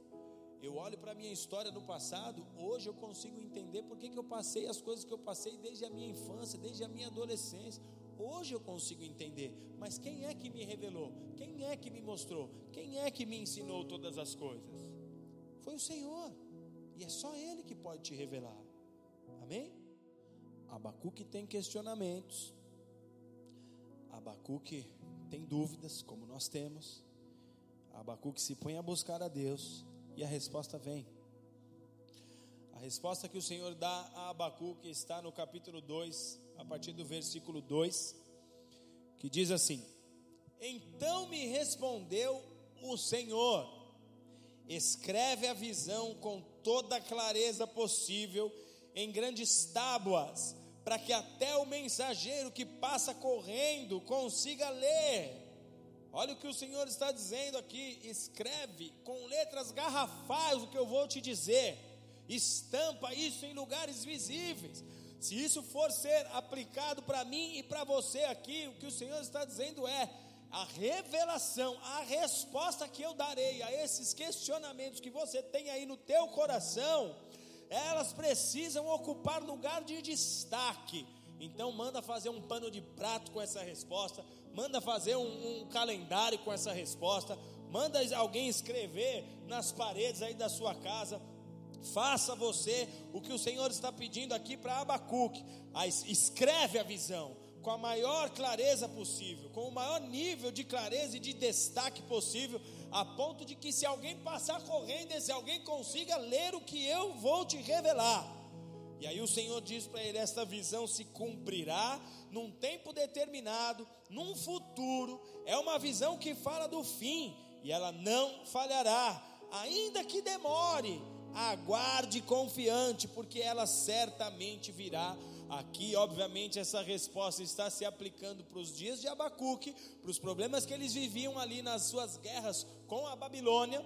Eu olho para a minha história no passado, hoje eu consigo entender por que, que eu passei as coisas que eu passei desde a minha infância, desde a minha adolescência. Hoje eu consigo entender, mas quem é que me revelou? Quem é que me mostrou? Quem é que me ensinou todas as coisas? Foi o Senhor, e é só Ele que pode te revelar. Amém? Abacuque tem questionamentos, Abacuque tem dúvidas, como nós temos. Abacuque se põe a buscar a Deus e a resposta vem. A resposta que o Senhor dá a Abacuque está no capítulo 2, a partir do versículo 2, que diz assim: Então me respondeu o Senhor, escreve a visão com toda a clareza possível em grandes tábuas, para que até o mensageiro que passa correndo consiga ler. Olha o que o Senhor está dizendo aqui: escreve com letras garrafais o que eu vou te dizer, estampa isso em lugares visíveis. Se isso for ser aplicado para mim e para você aqui, o que o Senhor está dizendo é: a revelação, a resposta que eu darei a esses questionamentos que você tem aí no teu coração, elas precisam ocupar lugar de destaque. Então manda fazer um pano de prato com essa resposta, manda fazer um, um calendário com essa resposta, manda alguém escrever nas paredes aí da sua casa. Faça você o que o Senhor está pedindo aqui para Abacuque. Escreve a visão com a maior clareza possível, com o maior nível de clareza e de destaque possível, a ponto de que se alguém passar correndo, esse alguém consiga ler o que eu vou te revelar. E aí o Senhor diz para ele: esta visão se cumprirá num tempo determinado, num futuro, é uma visão que fala do fim, e ela não falhará, ainda que demore, aguarde confiante, porque ela certamente virá. Aqui, obviamente, essa resposta está se aplicando para os dias de Abacuque, para os problemas que eles viviam ali nas suas guerras com a Babilônia.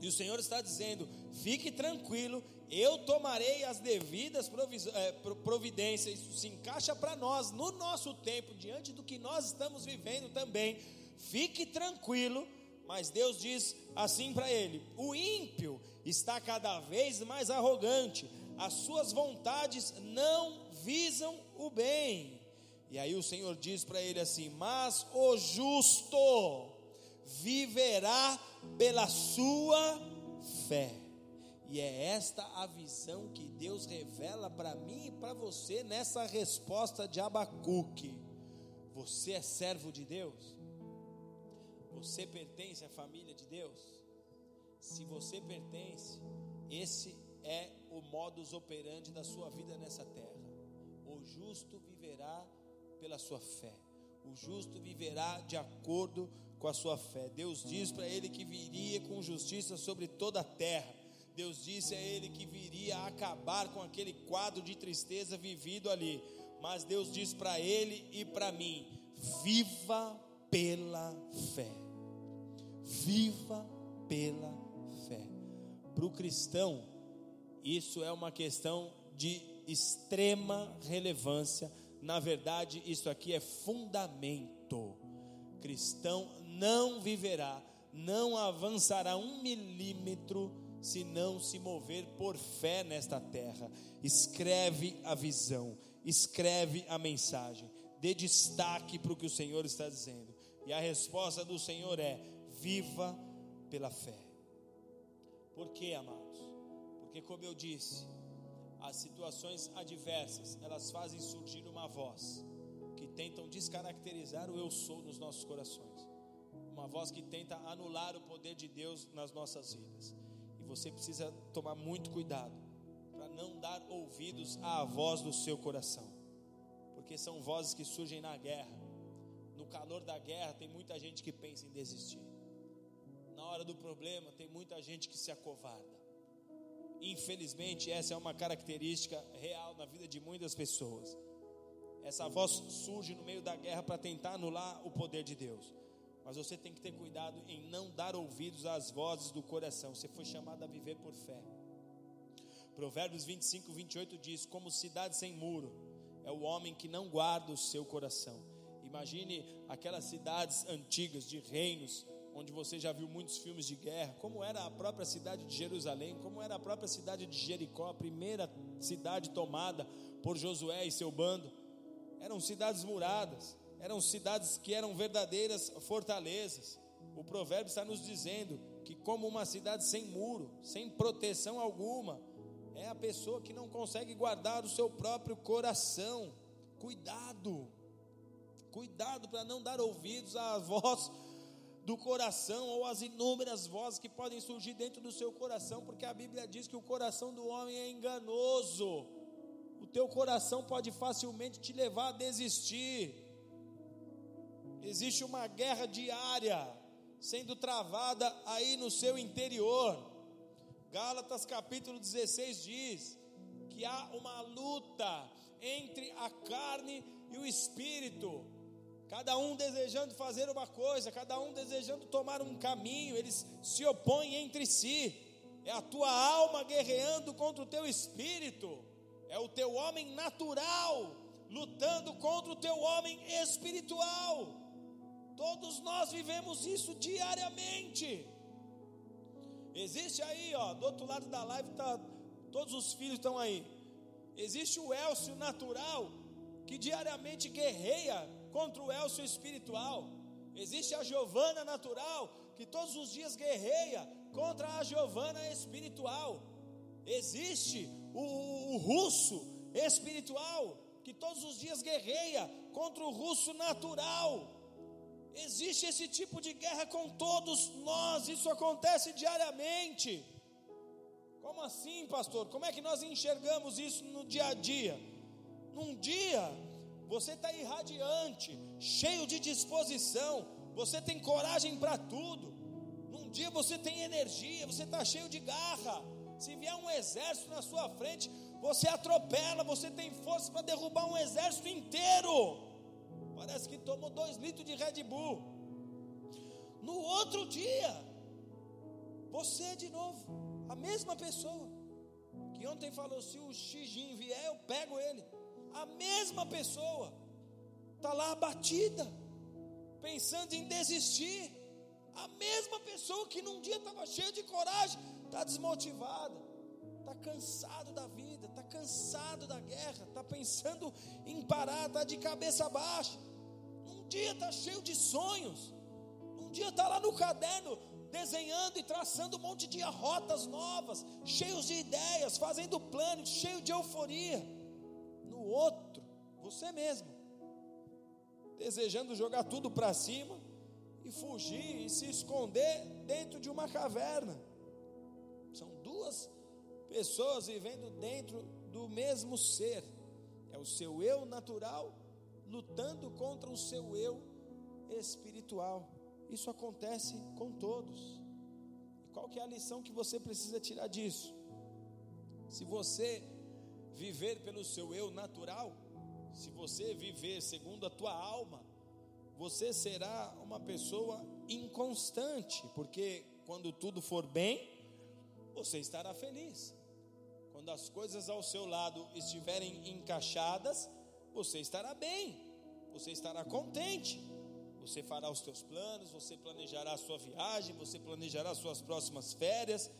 E o Senhor está dizendo: fique tranquilo, eu tomarei as devidas é, providências. Isso se encaixa para nós, no nosso tempo, diante do que nós estamos vivendo também. Fique tranquilo, mas Deus diz assim para ele: o ímpio está cada vez mais arrogante, as suas vontades não visam o bem. E aí o Senhor diz para ele assim: Mas o justo viverá pela sua fé. E é esta a visão que Deus revela para mim e para você nessa resposta de Abacuque. Você é servo de Deus? Você pertence à família de Deus? Se você pertence, esse é o modus operandi da sua vida nessa terra. O justo viverá pela sua fé. O justo viverá de acordo com a sua fé. Deus diz para ele que viria com justiça sobre toda a terra. Deus disse a ele que viria a acabar com aquele quadro de tristeza vivido ali. Mas Deus diz para ele e para mim: viva pela fé. Viva pela fé. Para o cristão, isso é uma questão de extrema relevância. Na verdade, isso aqui é fundamento. Cristão não viverá, não avançará um milímetro se não se mover por fé nesta terra. Escreve a visão, escreve a mensagem, dê destaque para o que o Senhor está dizendo. E a resposta do Senhor é: viva pela fé. Por quê, amados? Porque, como eu disse, as situações adversas elas fazem surgir uma voz que tentam descaracterizar o eu sou nos nossos corações, uma voz que tenta anular o poder de Deus nas nossas vidas. E você precisa tomar muito cuidado para não dar ouvidos à voz do seu coração, porque são vozes que surgem na guerra. No calor da guerra, tem muita gente que pensa em desistir. Na hora do problema, tem muita gente que se acovarda. Infelizmente, essa é uma característica real na vida de muitas pessoas. Essa voz surge no meio da guerra para tentar anular o poder de Deus. Mas você tem que ter cuidado em não dar ouvidos às vozes do coração. Você foi chamado a viver por fé. Provérbios 25, 28 diz: Como cidade sem muro é o homem que não guarda o seu coração. Imagine aquelas cidades antigas de reinos, onde você já viu muitos filmes de guerra, como era a própria cidade de Jerusalém, como era a própria cidade de Jericó, a primeira cidade tomada por Josué e seu bando. Eram cidades muradas, eram cidades que eram verdadeiras fortalezas. O provérbio está nos dizendo que, como uma cidade sem muro, sem proteção alguma, é a pessoa que não consegue guardar o seu próprio coração. Cuidado, cuidado para não dar ouvidos à voz do coração ou as inúmeras vozes que podem surgir dentro do seu coração, porque a Bíblia diz que o coração do homem é enganoso. O teu coração pode facilmente te levar a desistir. Existe uma guerra diária sendo travada aí no seu interior. Gálatas capítulo 16 diz que há uma luta entre a carne e o espírito cada um desejando fazer uma coisa, cada um desejando tomar um caminho, eles se opõem entre si. É a tua alma guerreando contra o teu espírito, é o teu homem natural lutando contra o teu homem espiritual. Todos nós vivemos isso diariamente. Existe aí, ó, do outro lado da live tá, todos os filhos estão aí. Existe o Elcio natural que diariamente guerreia contra o Elcio espiritual. Existe a Giovana natural, que todos os dias guerreia contra a Giovana espiritual. Existe o, o russo espiritual, que todos os dias guerreia contra o russo natural. Existe esse tipo de guerra com todos nós, isso acontece diariamente. Como assim, pastor? Como é que nós enxergamos isso no dia a dia? Num dia você está irradiante, cheio de disposição, você tem coragem para tudo. Num dia você tem energia, você está cheio de garra. Se vier um exército na sua frente, você atropela, você tem força para derrubar um exército inteiro. Parece que tomou dois litros de Red Bull. No outro dia, você é de novo, a mesma pessoa. Que ontem falou: se o Xijin vier, eu pego ele a mesma pessoa está lá abatida, pensando em desistir. A mesma pessoa que num dia estava cheia de coragem, está desmotivada, está cansado da vida, está cansado da guerra, está pensando em parar, está de cabeça baixa. Num dia está cheio de sonhos, num dia está lá no caderno desenhando e traçando um monte de rotas novas, cheios de ideias, fazendo planos, cheio de euforia outro, você mesmo, desejando jogar tudo para cima e fugir e se esconder dentro de uma caverna. São duas pessoas vivendo dentro do mesmo ser. É o seu eu natural lutando contra o seu eu espiritual. Isso acontece com todos. E qual que é a lição que você precisa tirar disso? Se você viver pelo seu eu natural, se você viver segundo a tua alma, você será uma pessoa inconstante, porque quando tudo for bem, você estará feliz. Quando as coisas ao seu lado estiverem encaixadas, você estará bem, você estará contente. Você fará os seus planos, você planejará a sua viagem, você planejará as suas próximas férias,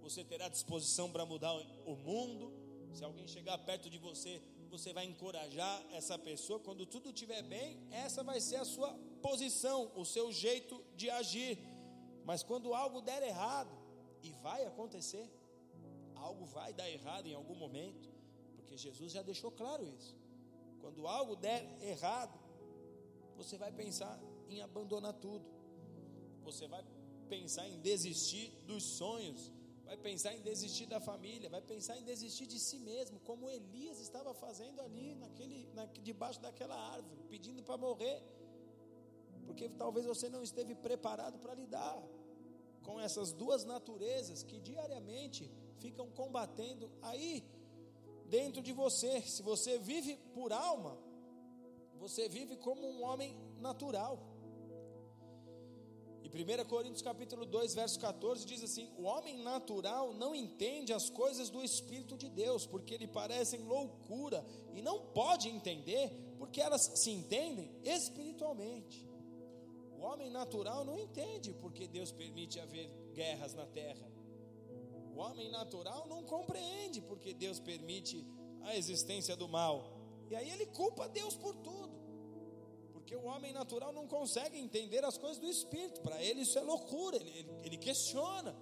você terá disposição para mudar o mundo. Se alguém chegar perto de você, você vai encorajar essa pessoa. Quando tudo estiver bem, essa vai ser a sua posição, o seu jeito de agir. Mas quando algo der errado, e vai acontecer, algo vai dar errado em algum momento, porque Jesus já deixou claro isso. Quando algo der errado, você vai pensar em abandonar tudo, você vai pensar em desistir dos sonhos, vai pensar em desistir da família, vai pensar em desistir de si mesmo, como Elias estava fazendo ali, naquele, na, debaixo daquela árvore, pedindo para morrer, porque talvez você não esteve preparado para lidar com essas duas naturezas que diariamente ficam combatendo aí dentro de você. Se você vive por alma, você vive como um homem natural. E 1 Coríntios capítulo 2, verso 14 diz assim: "O homem natural não entende as coisas do espírito de Deus, porque lhe parecem loucura, e não pode entender, porque elas se entendem espiritualmente." O homem natural não entende porque Deus permite haver guerras na terra. O homem natural não compreende porque Deus permite a existência do mal. E aí ele culpa Deus por tudo. Porque o homem natural não consegue entender as coisas do espírito. Para ele isso é loucura. Ele, ele, ele questiona.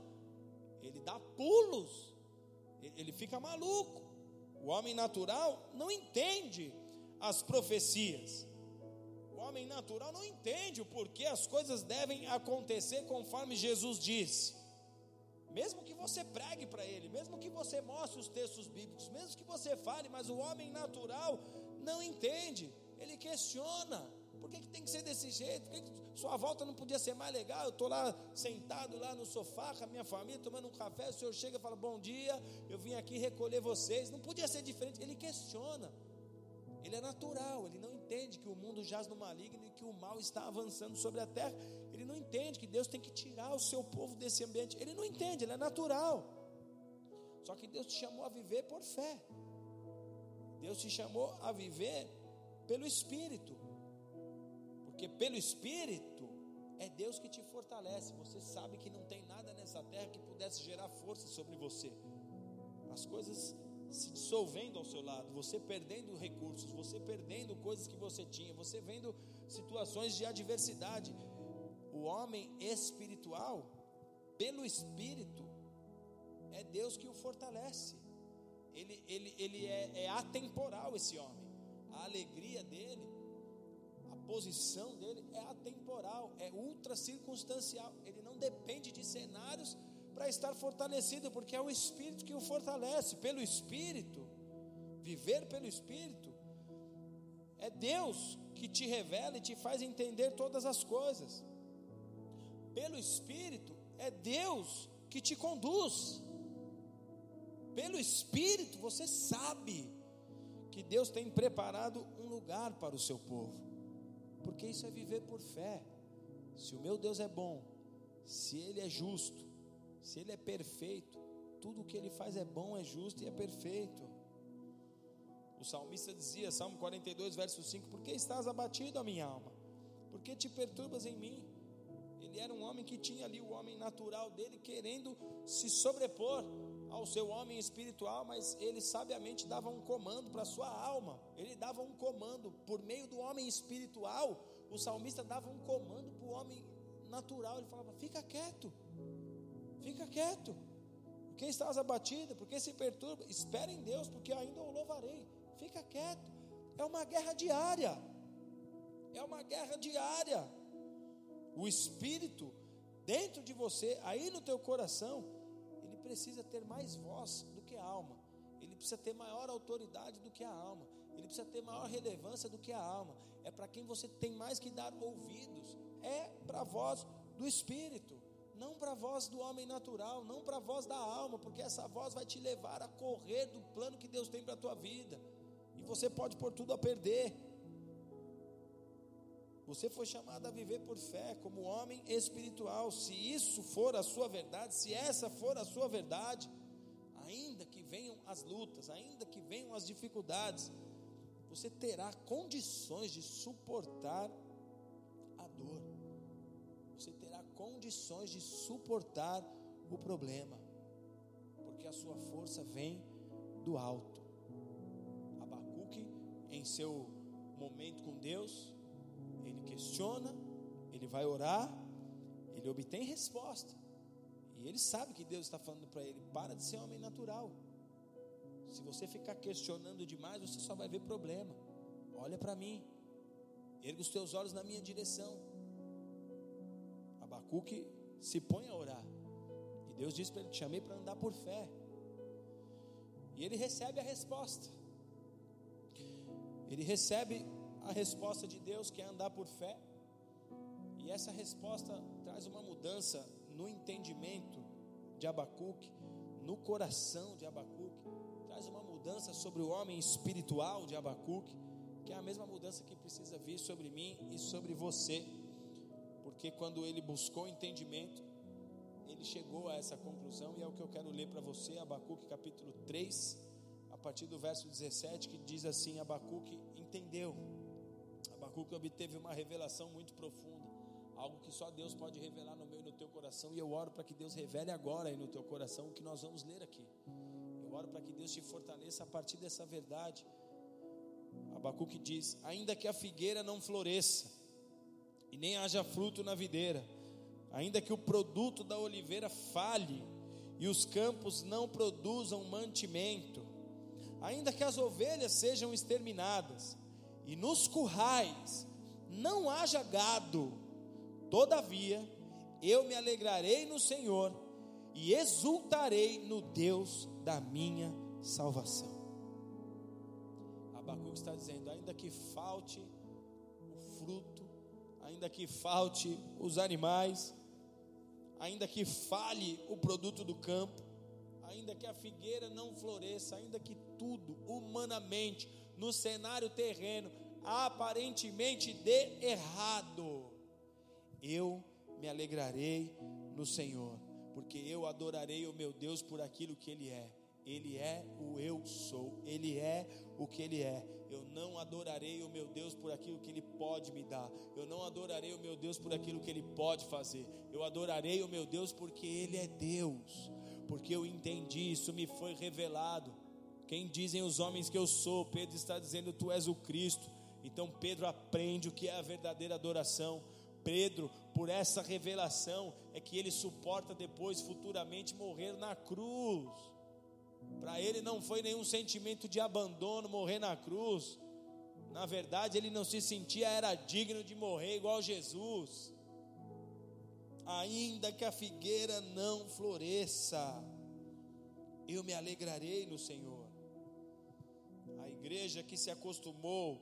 Ele dá pulos. Ele, ele fica maluco. O homem natural não entende as profecias. O homem natural não entende o porquê as coisas devem acontecer conforme Jesus disse. Mesmo que você pregue para ele, mesmo que você mostre os textos bíblicos, mesmo que você fale, mas o homem natural não entende, ele questiona. Por que, que tem que ser desse jeito? Por que, que sua volta não podia ser mais legal? Eu estou lá sentado lá no sofá com a minha família, tomando um café, o senhor chega e fala, bom dia, eu vim aqui recolher vocês. Não podia ser diferente. Ele questiona. Ele é natural, ele não entende que o mundo jaz no maligno e que o mal está avançando sobre a terra. Ele não entende que Deus tem que tirar o seu povo desse ambiente. Ele não entende, ele é natural. Só que Deus te chamou a viver por fé. Deus te chamou a viver pelo Espírito. Porque pelo Espírito é Deus que te fortalece. Você sabe que não tem nada nessa terra que pudesse gerar força sobre você. As coisas se dissolvendo ao seu lado, você perdendo recursos, você perdendo coisas que você tinha, você vendo situações de adversidade. O homem espiritual, pelo Espírito, é Deus que o fortalece. Ele, ele, ele é, é atemporal, esse homem. A alegria dele posição dele é atemporal, é ultra circunstancial. Ele não depende de cenários para estar fortalecido, porque é o Espírito que o fortalece. Pelo Espírito, viver pelo Espírito, é Deus que te revela e te faz entender todas as coisas. Pelo Espírito, é Deus que te conduz. Pelo Espírito, você sabe que Deus tem preparado um lugar para o seu povo porque isso é viver por fé. Se o meu Deus é bom, se Ele é justo, se Ele é perfeito, tudo o que Ele faz é bom, é justo e é perfeito. O salmista dizia, Salmo 42, verso 5: Por que estás abatido, a minha alma? Por que te perturbas em mim? Ele era um homem que tinha ali o homem natural dele querendo se sobrepor ao seu homem espiritual, mas ele sabiamente dava um comando para a sua alma. Ele dava um comando por meio do homem espiritual. O salmista dava um comando para o homem natural. Ele falava: Fica quieto, fica quieto. Por que estás abatida? Por que se perturba? Espera em Deus, porque ainda o louvarei. Fica quieto. É uma guerra diária. É uma guerra diária. O espírito dentro de você, aí no teu coração, precisa ter mais voz do que a alma, ele precisa ter maior autoridade do que a alma, ele precisa ter maior relevância do que a alma. É para quem você tem mais que dar ouvidos. É para a voz do Espírito, não para a voz do homem natural, não para a voz da alma, porque essa voz vai te levar a correr do plano que Deus tem para a tua vida. E você pode pôr tudo a perder. Você foi chamado a viver por fé, como homem espiritual. Se isso for a sua verdade, se essa for a sua verdade, ainda que venham as lutas, ainda que venham as dificuldades, você terá condições de suportar a dor. Você terá condições de suportar o problema, porque a sua força vem do alto. Abacuque, em seu momento com Deus, ele questiona, ele vai orar, ele obtém resposta. E ele sabe que Deus está falando para ele: para de ser homem natural. Se você ficar questionando demais, você só vai ver problema. Olha para mim, erga os teus olhos na minha direção. Abacuque se põe a orar. E Deus diz para ele: Te chamei para andar por fé. E ele recebe a resposta. Ele recebe a resposta de Deus, que é andar por fé. E essa resposta traz uma mudança no entendimento de Abacuque, no coração de Abacuque, traz uma mudança sobre o homem espiritual de Abacuque, que é a mesma mudança que precisa vir sobre mim e sobre você, porque quando ele buscou entendimento, ele chegou a essa conclusão, e é o que eu quero ler para você, Abacuque capítulo 3, a partir do verso 17, que diz assim: Abacuque entendeu Abacuque obteve uma revelação muito profunda, algo que só Deus pode revelar no meu e no teu coração, e eu oro para que Deus revele agora aí no teu coração o que nós vamos ler aqui. Eu oro para que Deus te fortaleça a partir dessa verdade. Abacuque diz: Ainda que a figueira não floresça, e nem haja fruto na videira, ainda que o produto da oliveira falhe, e os campos não produzam mantimento, ainda que as ovelhas sejam exterminadas, e nos currais não haja gado, todavia eu me alegrarei no Senhor e exultarei no Deus da minha salvação. Abacuque está dizendo: ainda que falte o fruto, ainda que falte os animais, ainda que falhe o produto do campo, ainda que a figueira não floresça, ainda que tudo humanamente no cenário terreno, aparentemente de errado, eu me alegrarei no Senhor, porque eu adorarei o meu Deus por aquilo que Ele é. Ele é o eu sou, Ele é o que Ele é. Eu não adorarei o meu Deus por aquilo que Ele pode me dar, eu não adorarei o meu Deus por aquilo que Ele pode fazer, eu adorarei o meu Deus porque Ele é Deus, porque eu entendi, isso me foi revelado. Quem dizem os homens que eu sou? Pedro está dizendo: Tu és o Cristo. Então Pedro aprende o que é a verdadeira adoração. Pedro, por essa revelação, é que ele suporta depois, futuramente, morrer na cruz. Para ele não foi nenhum sentimento de abandono morrer na cruz. Na verdade, ele não se sentia era digno de morrer igual Jesus. Ainda que a figueira não floresça, eu me alegrarei no Senhor igreja que se acostumou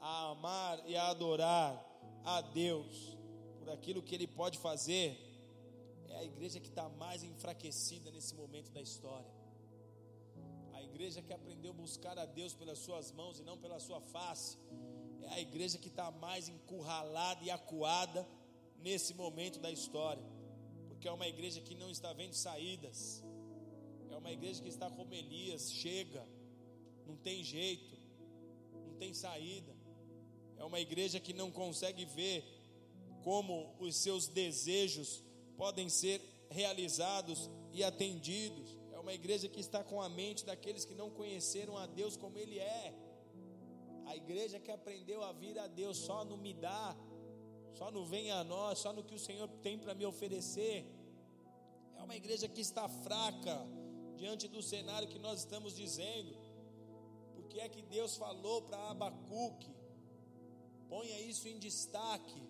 a amar e a adorar a Deus por aquilo que Ele pode fazer, é a igreja que está mais enfraquecida nesse momento da história. A igreja que aprendeu a buscar a Deus pelas suas mãos e não pela sua face, é a igreja que está mais encurralada e acuada nesse momento da história, porque é uma igreja que não está vendo saídas, é uma igreja que está como Elias, chega não tem jeito, não tem saída. É uma igreja que não consegue ver como os seus desejos podem ser realizados e atendidos. É uma igreja que está com a mente daqueles que não conheceram a Deus como Ele é. A igreja que aprendeu a vir a Deus só no me dá, só no vem a nós, só no que o Senhor tem para me oferecer. É uma igreja que está fraca diante do cenário que nós estamos dizendo que é que Deus falou para Abacuque. Ponha isso em destaque.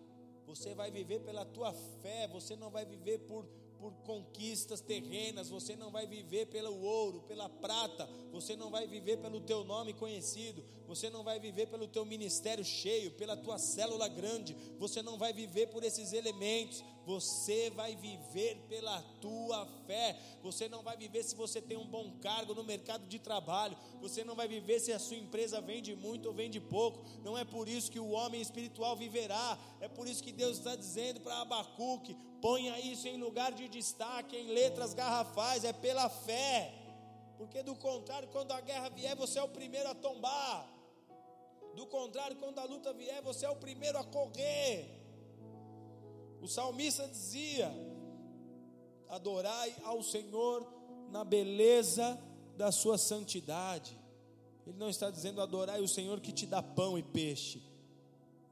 Você vai viver pela tua fé, você não vai viver por, por conquistas terrenas, você não vai viver pelo ouro, pela prata, você não vai viver pelo teu nome conhecido, você não vai viver pelo teu ministério cheio, pela tua célula grande, você não vai viver por esses elementos, você vai viver pela tua fé. Você não vai viver se você tem um bom cargo no mercado de trabalho. Você não vai viver se a sua empresa vende muito ou vende pouco. Não é por isso que o homem espiritual viverá. É por isso que Deus está dizendo para Abacuque: ponha isso em lugar de destaque, em letras garrafais. É pela fé. Porque do contrário, quando a guerra vier, você é o primeiro a tombar. Do contrário, quando a luta vier, você é o primeiro a correr. O salmista dizia: Adorai ao Senhor na beleza da sua santidade. Ele não está dizendo adorai o Senhor que te dá pão e peixe.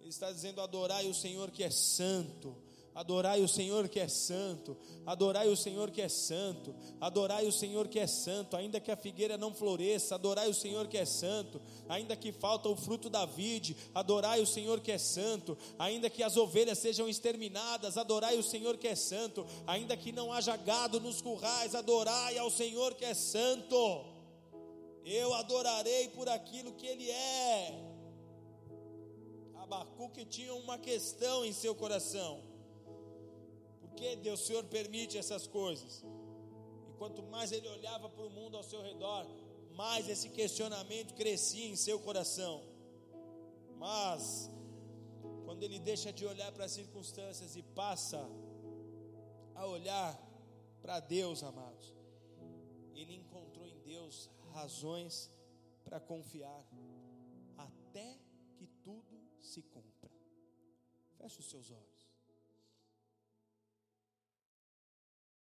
Ele está dizendo adorai o Senhor que é santo. Adorai o Senhor que é santo, adorai o Senhor que é santo, adorai o Senhor que é santo, ainda que a figueira não floresça, adorai o Senhor que é santo, ainda que falta o fruto da vide, adorai o Senhor que é santo, ainda que as ovelhas sejam exterminadas, adorai o Senhor que é santo, ainda que não haja gado nos currais, adorai ao Senhor que é santo. Eu adorarei por aquilo que ele é. Abacuque tinha uma questão em seu coração que Deus, Senhor permite essas coisas? E quanto mais ele olhava para o mundo ao seu redor, mais esse questionamento crescia em seu coração. Mas, quando ele deixa de olhar para as circunstâncias e passa a olhar para Deus, amados, ele encontrou em Deus razões para confiar, até que tudo se cumpra. Feche os seus olhos.